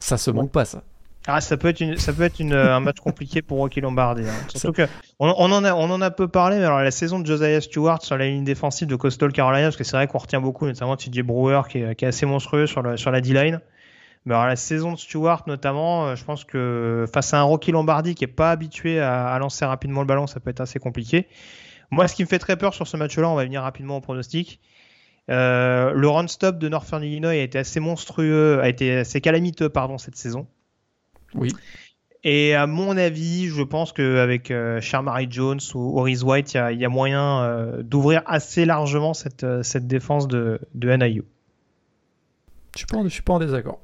Ça se manque pas, ça. Ah, ça peut être, une, ça peut être une, euh, un match compliqué pour Rocky Lombardi. hein. Surtout que on, on en a, on en a peu parlé, mais alors la saison de Josiah Stewart sur la ligne défensive de Coastal Carolina, parce que c'est vrai qu'on retient beaucoup, notamment TJ Brewer qui est, qui est assez monstrueux sur, le, sur la D-line. Mais alors la saison de Stewart, notamment, euh, je pense que face à un Rocky Lombardi qui est pas habitué à, à lancer rapidement le ballon, ça peut être assez compliqué. Moi, ce qui me fait très peur sur ce match-là, on va venir rapidement au pronostic. Euh, le run-stop de Northern Illinois a été assez monstrueux, a été assez calamiteux, pardon, cette saison. Oui. Et à mon avis, je pense qu'avec euh, Jones ou Horace White, il y a, il y a moyen euh, d'ouvrir assez largement cette, cette défense de, de NIU. Je suis je suis pas en désaccord.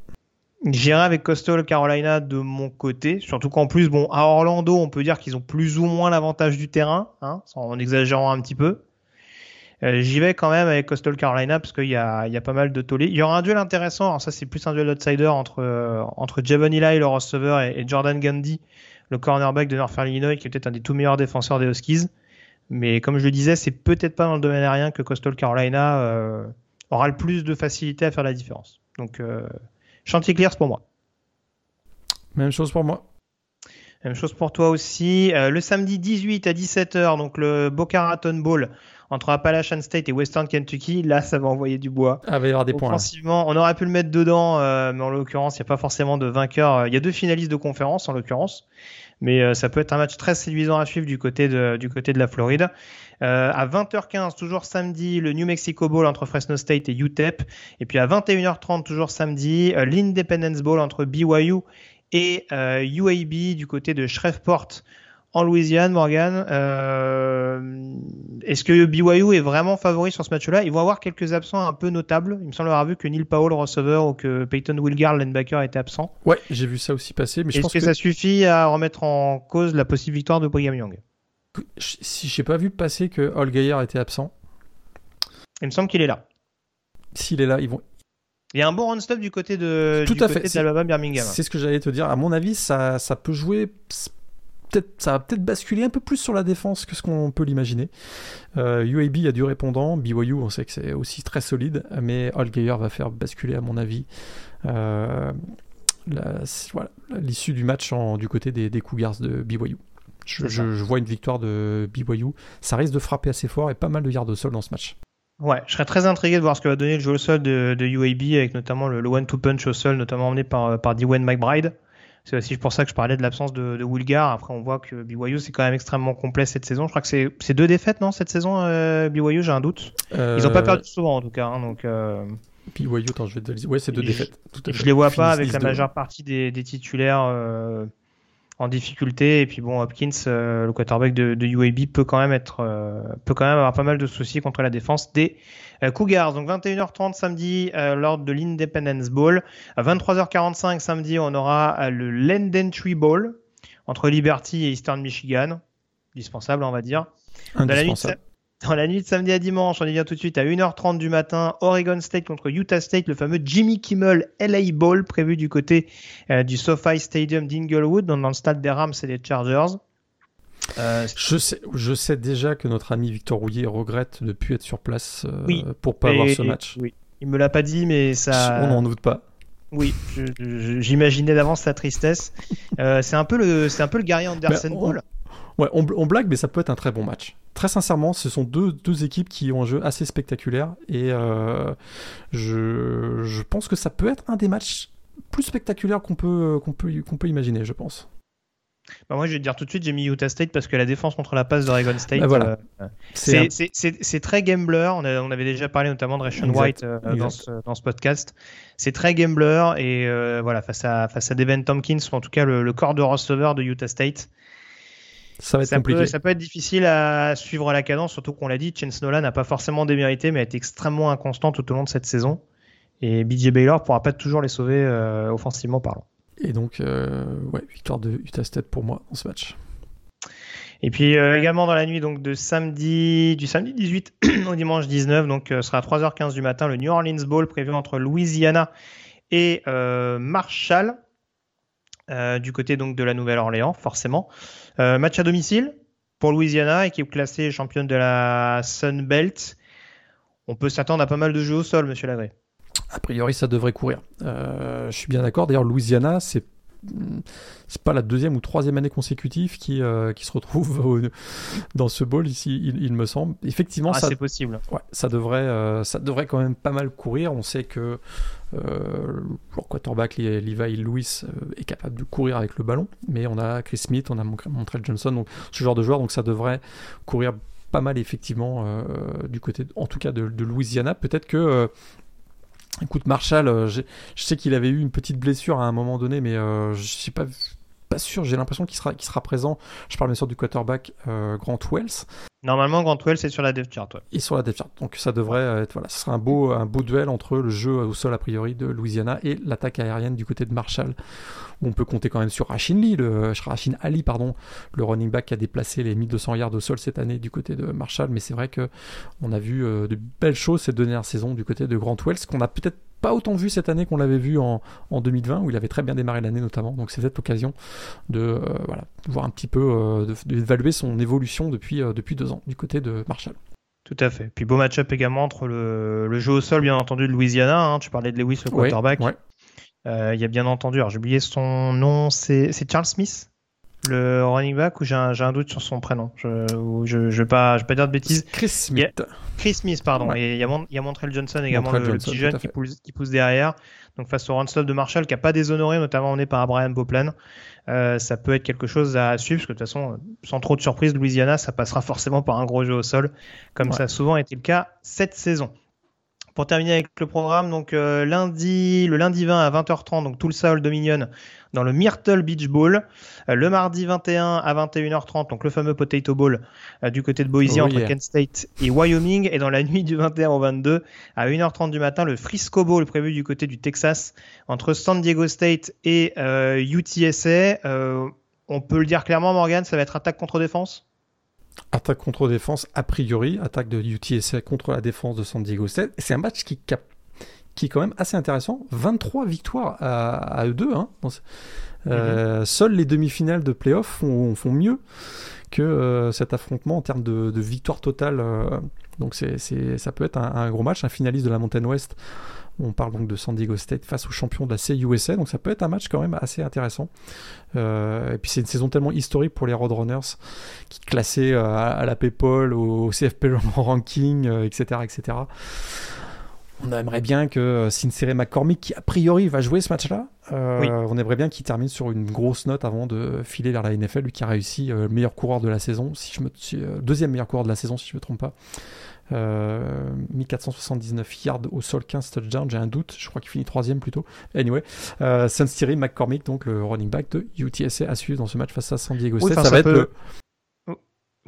J'irai avec Coastal Carolina de mon côté, surtout qu'en plus, bon, à Orlando, on peut dire qu'ils ont plus ou moins l'avantage du terrain, hein, en exagérant un petit peu. Euh, J'y vais quand même avec Coastal Carolina parce qu'il y y a pas mal de tollés. Il y aura un duel intéressant, alors ça c'est plus un duel outsider entre, euh, entre Javon Eli, le receveur, et, et Jordan Gundy, le cornerback de Northern Illinois, qui est peut-être un des tout meilleurs défenseurs des Huskies. Mais comme je le disais, c'est peut-être pas dans le domaine aérien que Coastal Carolina euh, aura le plus de facilité à faire la différence. Donc, Chanticleers pour moi. Même chose pour moi. Même chose pour toi aussi. Euh, le samedi 18 à 17h, donc le Boca Raton Bowl entre Appalachian State et Western Kentucky. Là, ça va envoyer du bois. Ah, il va y avoir des points. là. Offensivement, on aurait pu le mettre dedans, euh, mais en l'occurrence, il n'y a pas forcément de vainqueur. Il y a deux finalistes de conférence, en l'occurrence. Mais euh, ça peut être un match très séduisant à suivre du côté de, du côté de la Floride. Euh, à 20h15, toujours samedi, le New Mexico Bowl entre Fresno State et UTEP. Et puis à 21h30, toujours samedi, euh, l'Independence Bowl entre BYU et euh, UAB du côté de Shreveport en Louisiane, Morgan. Euh, Est-ce que BYU est vraiment favori sur ce match-là? Ils vont avoir quelques absents un peu notables. Il me semble avoir vu que Neil Powell, receveur, ou que Peyton Wilgar, linebacker, était absent. Ouais, j'ai vu ça aussi passer, mais Est-ce pense que, que, ça suffit à remettre en cause la possible victoire de Brigham Young? Si j'ai pas vu passer que Hall Gaillard était absent, Il me semble qu'il est là. s'il est là, ils vont. Il y a un bon run-stop du côté de, Tout du à côté fait. d'Alabama Birmingham. C'est ce que j'allais te dire. À mon avis, ça, ça peut jouer. Peut-être, ça va peut-être basculer un peu plus sur la défense que ce qu'on peut l'imaginer. Euh, UAB a du répondant. BYU, on sait que c'est aussi très solide. Mais Allgaier va faire basculer, à mon avis, euh, voilà, l'issue du match en- du côté des, des Cougars de BYU. Je, vois une victoire de BYU. Ça risque de frapper assez fort et pas mal de yards au sol dans ce match. Ouais, je serais très intrigué de voir ce que va donner le jeu au sol de, de UAB avec notamment le, le one-two punch au sol, notamment emmené par, par Dwayne McBride. C'est aussi pour ça que je parlais de l'absence de, de Wilgar. Après, on voit que BYU c'est quand même extrêmement complet cette saison. Je crois que c'est deux défaites, non, cette saison, euh, BYU, j'ai un doute. Ils ont pas Euh, perdu souvent en tout cas. hein, donc, euh, BYU, attends, je vais te le dire. Ouais, c'est deux Je- défaites. Tout à je les vois pas avec la 10-2. majeure partie des, des titulaires euh, en difficulté. Et puis bon, Hopkins, euh, le quarterback de, de UAB, peut quand même être, euh, peut quand même avoir pas mal de soucis contre la défense des euh, Cougars. Donc 21h30 samedi euh, lors de l'Independence Bowl. À 23h45 samedi, on aura euh, le Lendentry Bowl entre Liberty et Eastern Michigan. Dispensable, on va dire. Indispensable. Dans la nuit de samedi à dimanche, on y vient tout de suite à 1h30 du matin, Oregon State contre Utah State, le fameux Jimmy Kimmel LA Bowl prévu du côté euh, du SoFi Stadium d'Inglewood, dans, dans le stade des Rams et des Chargers. Euh, Je sais, je sais déjà que notre ami Victor Rouillet regrette de ne plus être sur place euh, Oui. pour pas avoir et- ce match. Oui. Il me l'a pas dit, mais ça. On n'en doute pas. Oui, j'imaginais d'avance sa tristesse. Euh, c'est un peu le, c'est un peu le Gary Anderson Ben, on- Bowl. Ouais, on, on blague, mais ça peut être un très bon match. Très sincèrement, ce sont deux, deux équipes qui ont un jeu assez spectaculaire et euh, je, je pense que ça peut être un des matchs plus spectaculaires qu'on peut, qu'on peut, qu'on peut imaginer, je pense. Bah, moi, je vais te dire tout de suite, j'ai mis Utah State parce que la défense contre la passe d'Oregon State. Bah, voilà. euh, C'est un- très gambler. On, a- on avait déjà parlé notamment de Ration Exact, White euh, dans, ce, dans ce podcast. C'est très gambler et euh, voilà face à face à Devin Tompkins ou en tout cas le, le corps de receveur de Utah State. Ça va être Ça compliqué. peut, ça peut être difficile à suivre à la cadence, surtout qu'on l'a dit, Chance Nolan n'a pas forcément démérité, mais a été extrêmement inconstant tout au long de cette saison. Et BJ Baylor pourra pas toujours les sauver offensivement parlant. Et donc, ouais, victoire de Utah State pour moi dans ce match. Et puis également dans la nuit donc de samedi du samedi 18 [clears throat] au dimanche 19 donc ce sera à 3h15 du matin le New Orleans Bowl prévu entre Louisiana et Marshall. Euh, du côté donc de la Nouvelle-Orléans, forcément. Euh, match à domicile pour Louisiana, équipe classée championne de la Sun Belt. On peut s'attendre à pas mal de jeux au sol, monsieur Lagré. A priori, ça devrait courir. Euh, je suis bien d'accord. D'ailleurs, Louisiana, c'est c'est pas la deuxième ou troisième année consécutive qui, qui se retrouve [laughs] dans ce bowl ici, il, me semble. Effectivement, ah, ça, c'est possible. Ouais, ça devrait, ça devrait quand même pas mal courir. On sait que euh, leur quarterback Levi Lewis euh, est capable de courir avec le ballon, mais on a Chris Smith, on a Montreal Johnson, donc ce genre de joueur, donc ça devrait courir pas mal effectivement euh, du côté, en tout cas de, Louisiana. Peut-être que Écoute, Marshall, je sais qu'il avait eu une petite blessure à un moment donné, mais je ne suis pas, pas sûr. J'ai l'impression qu'il sera, sera présent. Je parle bien sûr du quarterback Grant Wells. Normalement, Grant Wells est sur la depth chart. Et sur la depth chart. Donc ça devrait être voilà, ce sera un beau un beau duel entre le jeu au sol a priori de Louisiana et l'attaque aérienne du côté de Marshall où on peut compter quand même sur Rachin Lee, le Rachin Ali pardon, le running back qui a déplacé les 1200 yards au sol cette année du côté de Marshall, mais c'est vrai que on a vu euh, de belles choses cette dernière saison du côté de Grant Wells qu'on a peut-être pas autant vu cette année qu'on l'avait vu en, en, 2020 où il avait très bien démarré l'année notamment donc c'est cette l'occasion de euh, voilà, voir un petit peu euh, d'évaluer son évolution depuis, depuis deux ans du côté de Marshall. Tout à fait. Puis beau match-up également entre le, le, jeu au sol, bien entendu, de Louisiana. Hein. tu parlais de Lewis, le quarterback. Euh, il y a bien entendu, alors j'ai oublié son nom, c'est Charles Smith? Le running back ou j'ai un, un, doute sur son prénom Je je, je, vais, pas, je vais pas dire de bêtises. Chris Smith. Chris Smith, pardon. Et il y, a, il y a Montrell Johnson également, le, petit jeune qui pousse, qui pousse, derrière. Donc face au run stop de Marshall qui a pas déshonoré, notamment on est par Brian Boplan. Euh, ça peut être quelque chose à suivre parce que de toute façon, sans trop de surprise, Louisiana, ça passera forcément par un gros jeu au sol, comme ça a souvent été le cas cette saison. Pour terminer avec le programme, donc euh, lundi, le lundi 20 à 20h30, donc tout le Old Dominion dans le Myrtle Beach Bowl. Euh, le mardi 21 à 21h30, donc le fameux Potato Bowl euh, du côté de Boise entre Kent State et Wyoming. Et dans la [laughs] nuit du 21 au 22 à 1h30 du matin, le Frisco Bowl prévu du côté du Texas entre San Diego State et UTSA. on peut le dire clairement, Morgan, ça va être attaque contre défense? Attaque contre défense, a priori, attaque de UTSA contre la défense de San Diego State. C'est un match qui, qui est quand même assez intéressant. 23 victoires à, eux deux. Hein. Euh, mhm. Seules les demi-finales de playoff font, font mieux que euh, cet affrontement en termes de, victoire totale. Euh. donc c'est, ça peut être un, un, gros match. Un finaliste de la Mountain West on parle donc de San Diego State face aux champions de la CUSA, donc ça peut être un match quand même assez intéressant. Euh, et puis c'est une saison tellement historique pour les Roadrunners, qui classaient euh, à la PayPal, au CFP [laughs] ranking, etc., euh, etc. On aimerait bien que Sincere McCormick, qui a priori va jouer ce match-là, on aimerait bien qu'il termine sur une grosse note avant de filer vers la NFL, lui qui a réussi le meilleur coureur de la saison, si je me, deuxième meilleur coureur de la saison si je ne me trompe pas. 1479 euh, yards au sol, 15 touchdowns, j'ai un doute, je crois qu'il finit troisième plutôt. Anyway, euh, Thierry McCormick, donc le running back de UTSA à suivre dans ce match face à San Diego State. ça, va être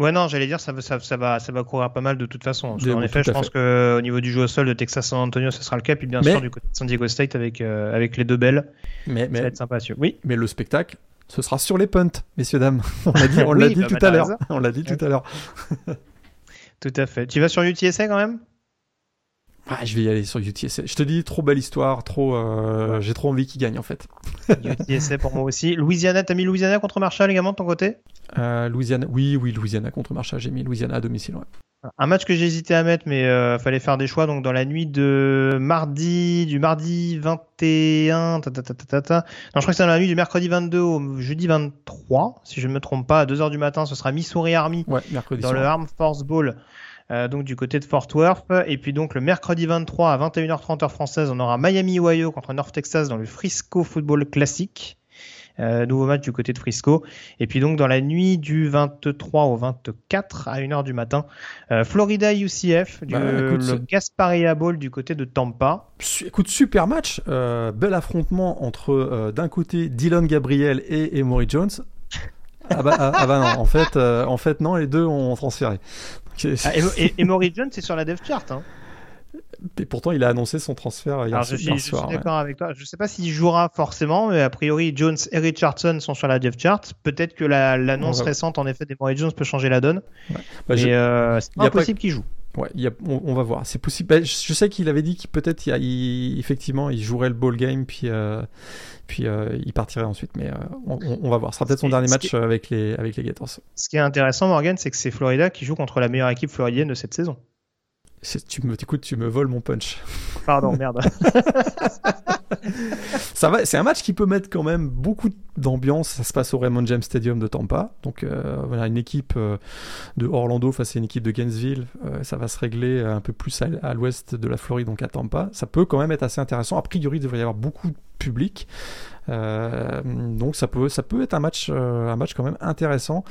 Ouais, non, j'allais dire, ça, ça, ça, va, ça va courir pas mal de toute façon. en effet, je pense qu'au niveau du jeu au sol de Texas San Antonio, ce sera le cas. Puis bien sûr, du côté de San Diego State avec, euh, avec les deux belles. Mais, ça va être sympa. Oui. Mais le spectacle, ce sera sur les punts, messieurs, dames. [laughs] On l'a dit, [laughs] on l'a dit, bah, tout à l'heure. On l'a dit tout à l'heure. [laughs] Tout à fait. Tu vas sur UTSA quand même? Ah, je vais y aller sur UTSA. Je te dis, trop belle histoire, trop, euh, j'ai trop envie qu'il gagne en fait. UTSA pour moi aussi. Louisiana, t'as mis Louisiana contre Marshall également de ton côté? Euh, Louisiana, oui, oui, Louisiana contre Marshall. J'ai mis Louisiana à domicile. Un match que j'ai hésité à mettre, mais euh, fallait faire des choix. Donc dans la nuit de mardi, du mardi 21, ta, ta, ta, ta, ta. non, je crois que c'est dans la nuit du mercredi 22 au jeudi 23, si je ne me trompe pas, à 2h du matin, ce sera Missouri Army ouais, mercredi dans le Armed Force Bowl. Euh, donc du côté de Fort Worth. Et puis donc le mercredi 23 à 21h30 heure française, on aura Miami Ohio contre North Texas dans le Frisco Football Classic. Euh, nouveau match du côté de Frisco. Et puis donc dans la nuit du 23 au 24 à 1h du matin, euh, Florida UCF, du, bah, le Gasparia Bowl du côté de Tampa. Écoute, super match. bel affrontement entre d'un côté Dylan Gabriel et Emory Jones. Ah bah, ah, ah bah non, en fait, en fait non, les deux ont transféré. Ah, et, Emory Jones, c'est sur la dev chart. Hein. Et pourtant, il a annoncé son transfert hier, Alors, je, hier suis, soir. suis ouais. d'accord avec toi. Je sais pas s'il jouera forcément, mais a priori, Jones et Richardson sont sur la depth chart. Peut-être que la- l'annonce On va- récente, en effet, des Murray Jones peut changer la donne. Bah, mais je- euh, c'est a pas impossible qu'il joue. Ouais, il y a- on, on va voir. C'est possible. Bah, je, je sais qu'il avait dit qu'il peut-être, effectivement, il jouerait le ball game, puis, euh, puis euh, il partirait ensuite. Mais euh, on, va voir. Ce sera peut-être son dernier match qui- avec les, avec les Gators. Ce qui est intéressant, Morgan, c'est que c'est Florida qui joue contre la meilleure équipe floridienne de cette saison. Tu me, écoute, tu me voles mon punch. Pardon, [laughs] merde. Ça va, c'est un match qui peut mettre quand même beaucoup d'ambiance. Ça se passe au Raymond James Stadium de Tampa. Donc euh, voilà, une équipe euh, de Orlando face à une équipe de Gainesville. Euh, ça va se régler un peu plus à, à l'ouest de la Floride, donc à Tampa. Ça peut quand même être assez intéressant. A priori, il devrait y avoir beaucoup de public. Donc ça peut, ça peut être un match, un match quand même intéressant.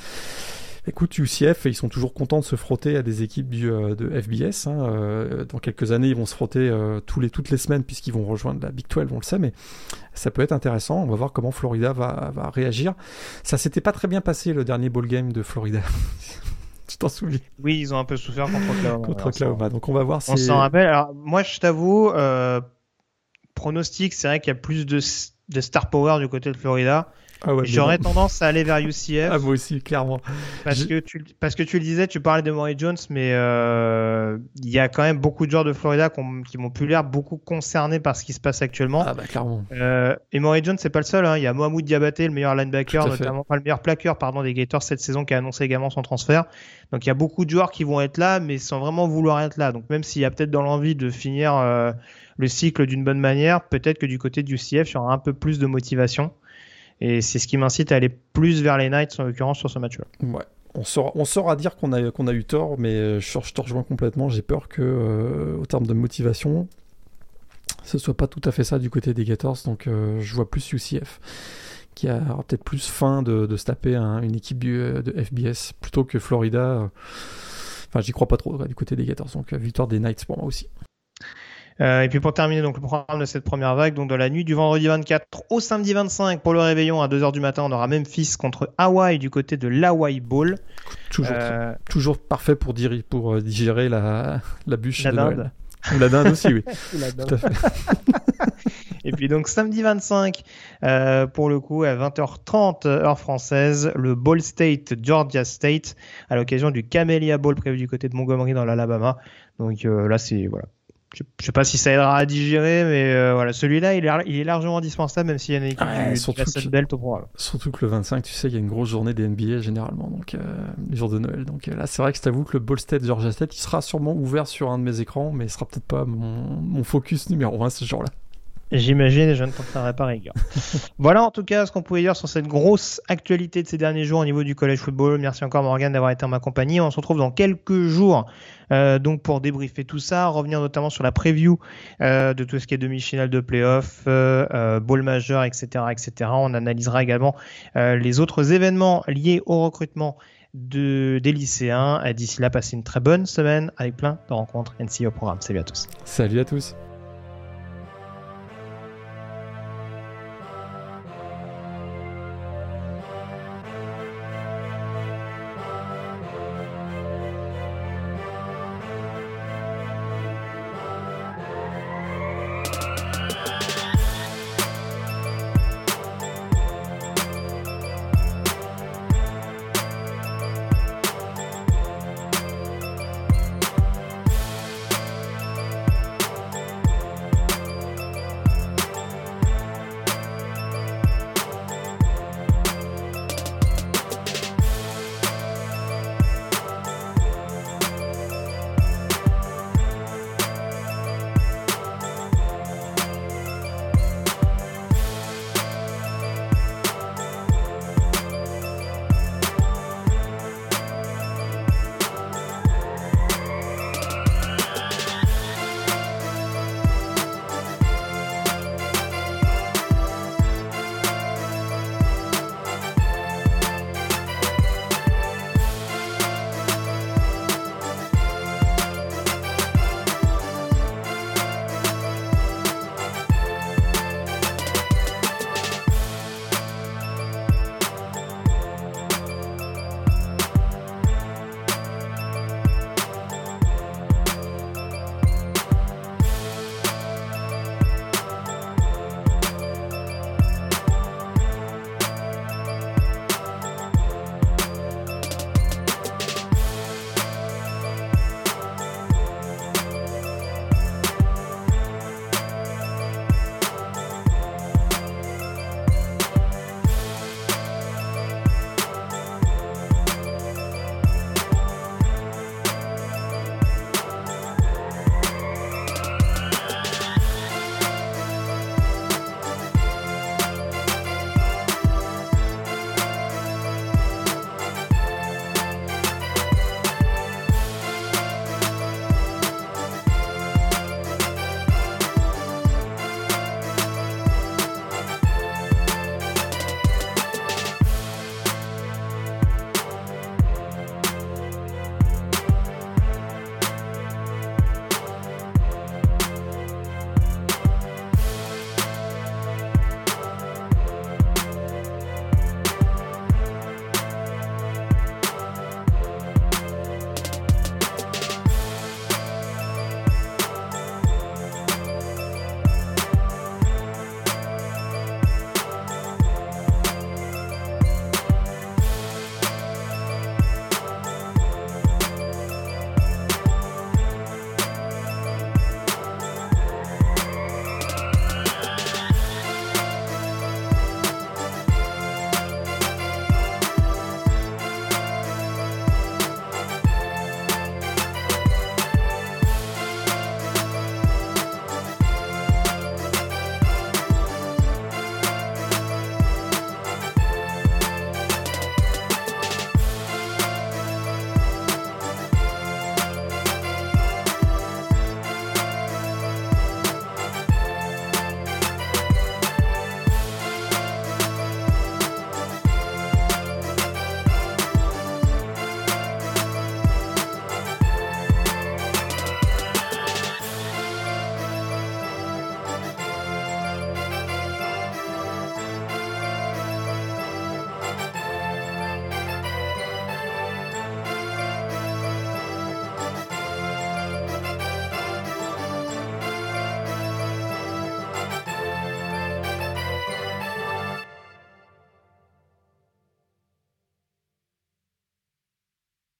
Écoute, UCF, ils sont toujours contents de se frotter à des équipes du, euh, de FBS. hein. Euh, dans quelques années, ils vont se frotter euh, tous les, toutes les semaines puisqu'ils vont rejoindre la Big 12, on le sait, mais ça peut être intéressant. On va voir comment Florida va, va réagir. Ça s'était pas très bien passé le dernier ball game de Florida. [laughs] tu t'en souviens? Oui, ils ont un peu souffert contre [laughs] Oklahoma. Contre. Donc on va voir On s'en rappelle. Alors, moi, je t'avoue, euh, pronostic, c'est vrai qu'il y a plus de, de star power du côté de Florida. Ah ouais, J'aurais tendance à aller vers UCF Ah, moi aussi, clairement. parce, que tu, parce que tu le disais, tu parlais de Maury Jones, mais euh, il y a quand même beaucoup de joueurs de Florida qui ont- qui m'ont plus l'air beaucoup concernés par ce qui se passe actuellement. Ah bah clairement. Euh, et Maury Jones, c'est pas le seul. hein. Il y a Mohamed Diabaté, le meilleur linebacker, notamment, enfin, le meilleur plaqueur pardon, des Gators cette saison, qui a annoncé également son transfert. Donc il y a beaucoup de joueurs qui vont être là, mais sans vraiment vouloir être là. Donc même s'il y a peut-être dans l'envie de finir euh, le cycle d'une bonne manière, peut-être que du côté du CF, il y aura un peu plus de motivation. Et c'est ce qui m'incite à aller plus vers les Knights, en l'occurrence, sur ce match-là. Ouais. On saura, on dire qu'on a, a eu tort, mais euh, je, je te rejoins complètement. J'ai peur que, euh, au terme de motivation, ce soit pas tout à fait ça du côté des Gators. Donc euh, je vois plus UCF qui a aura peut-être plus faim de, de se taper un- une équipe de FBS plutôt que Florida. Enfin, j'y crois pas trop du côté des Gators. Donc victoire des Knights pour moi aussi. Euh, et puis pour terminer donc le programme de cette première vague, donc dans la nuit du vendredi 24 au samedi 25 pour le réveillon à 2h du matin, on aura Memphis contre Hawaï du côté de l'Hawaii Bowl. Toujours, Euh, toujours parfait pour, euh, digérer la, la bûche La de dinde. Noël. Ou la dinde aussi, oui. [laughs] la Tout à fait. [laughs] Et puis donc samedi 25, euh, pour le coup à 20h30 heure française, le Ball State Georgia State à l'occasion du Camellia Bowl prévu du côté de Montgomery dans l'Alabama. Donc euh, là c'est voilà. Je, sais pas si ça aidera à digérer, mais euh, voilà, celui-là il est, il est largement indispensable, même s'il y a une équipe Ouais, du, surtout la que- au programme. Surtout que le 25, tu sais, il y a une grosse journée des NBA généralement, donc euh, les jours de Noël. Donc euh, là, c'est vrai que je t'avoue que le Ball State Georgia State, il sera sûrement ouvert sur un de mes écrans, mais il sera peut-être pas mon, mon focus numéro 1 ce jour-là. J'imagine et je ne tenterai pas rigueur. [laughs] voilà en tout cas ce qu'on pouvait dire sur cette grosse actualité de ces derniers jours au niveau du college football. Merci encore Morgan d'avoir été en ma compagnie. On se retrouve dans quelques jours euh, donc pour débriefer tout ça, revenir notamment sur la preview euh, de tout ce qui est demi-finale de playoff, euh, euh, ball majeur, etc., etc. On analysera également euh, les autres événements liés au recrutement de, des lycéens. D'ici là, passez une très bonne semaine avec plein de rencontres NCO au programme. Salut à tous. Salut à tous!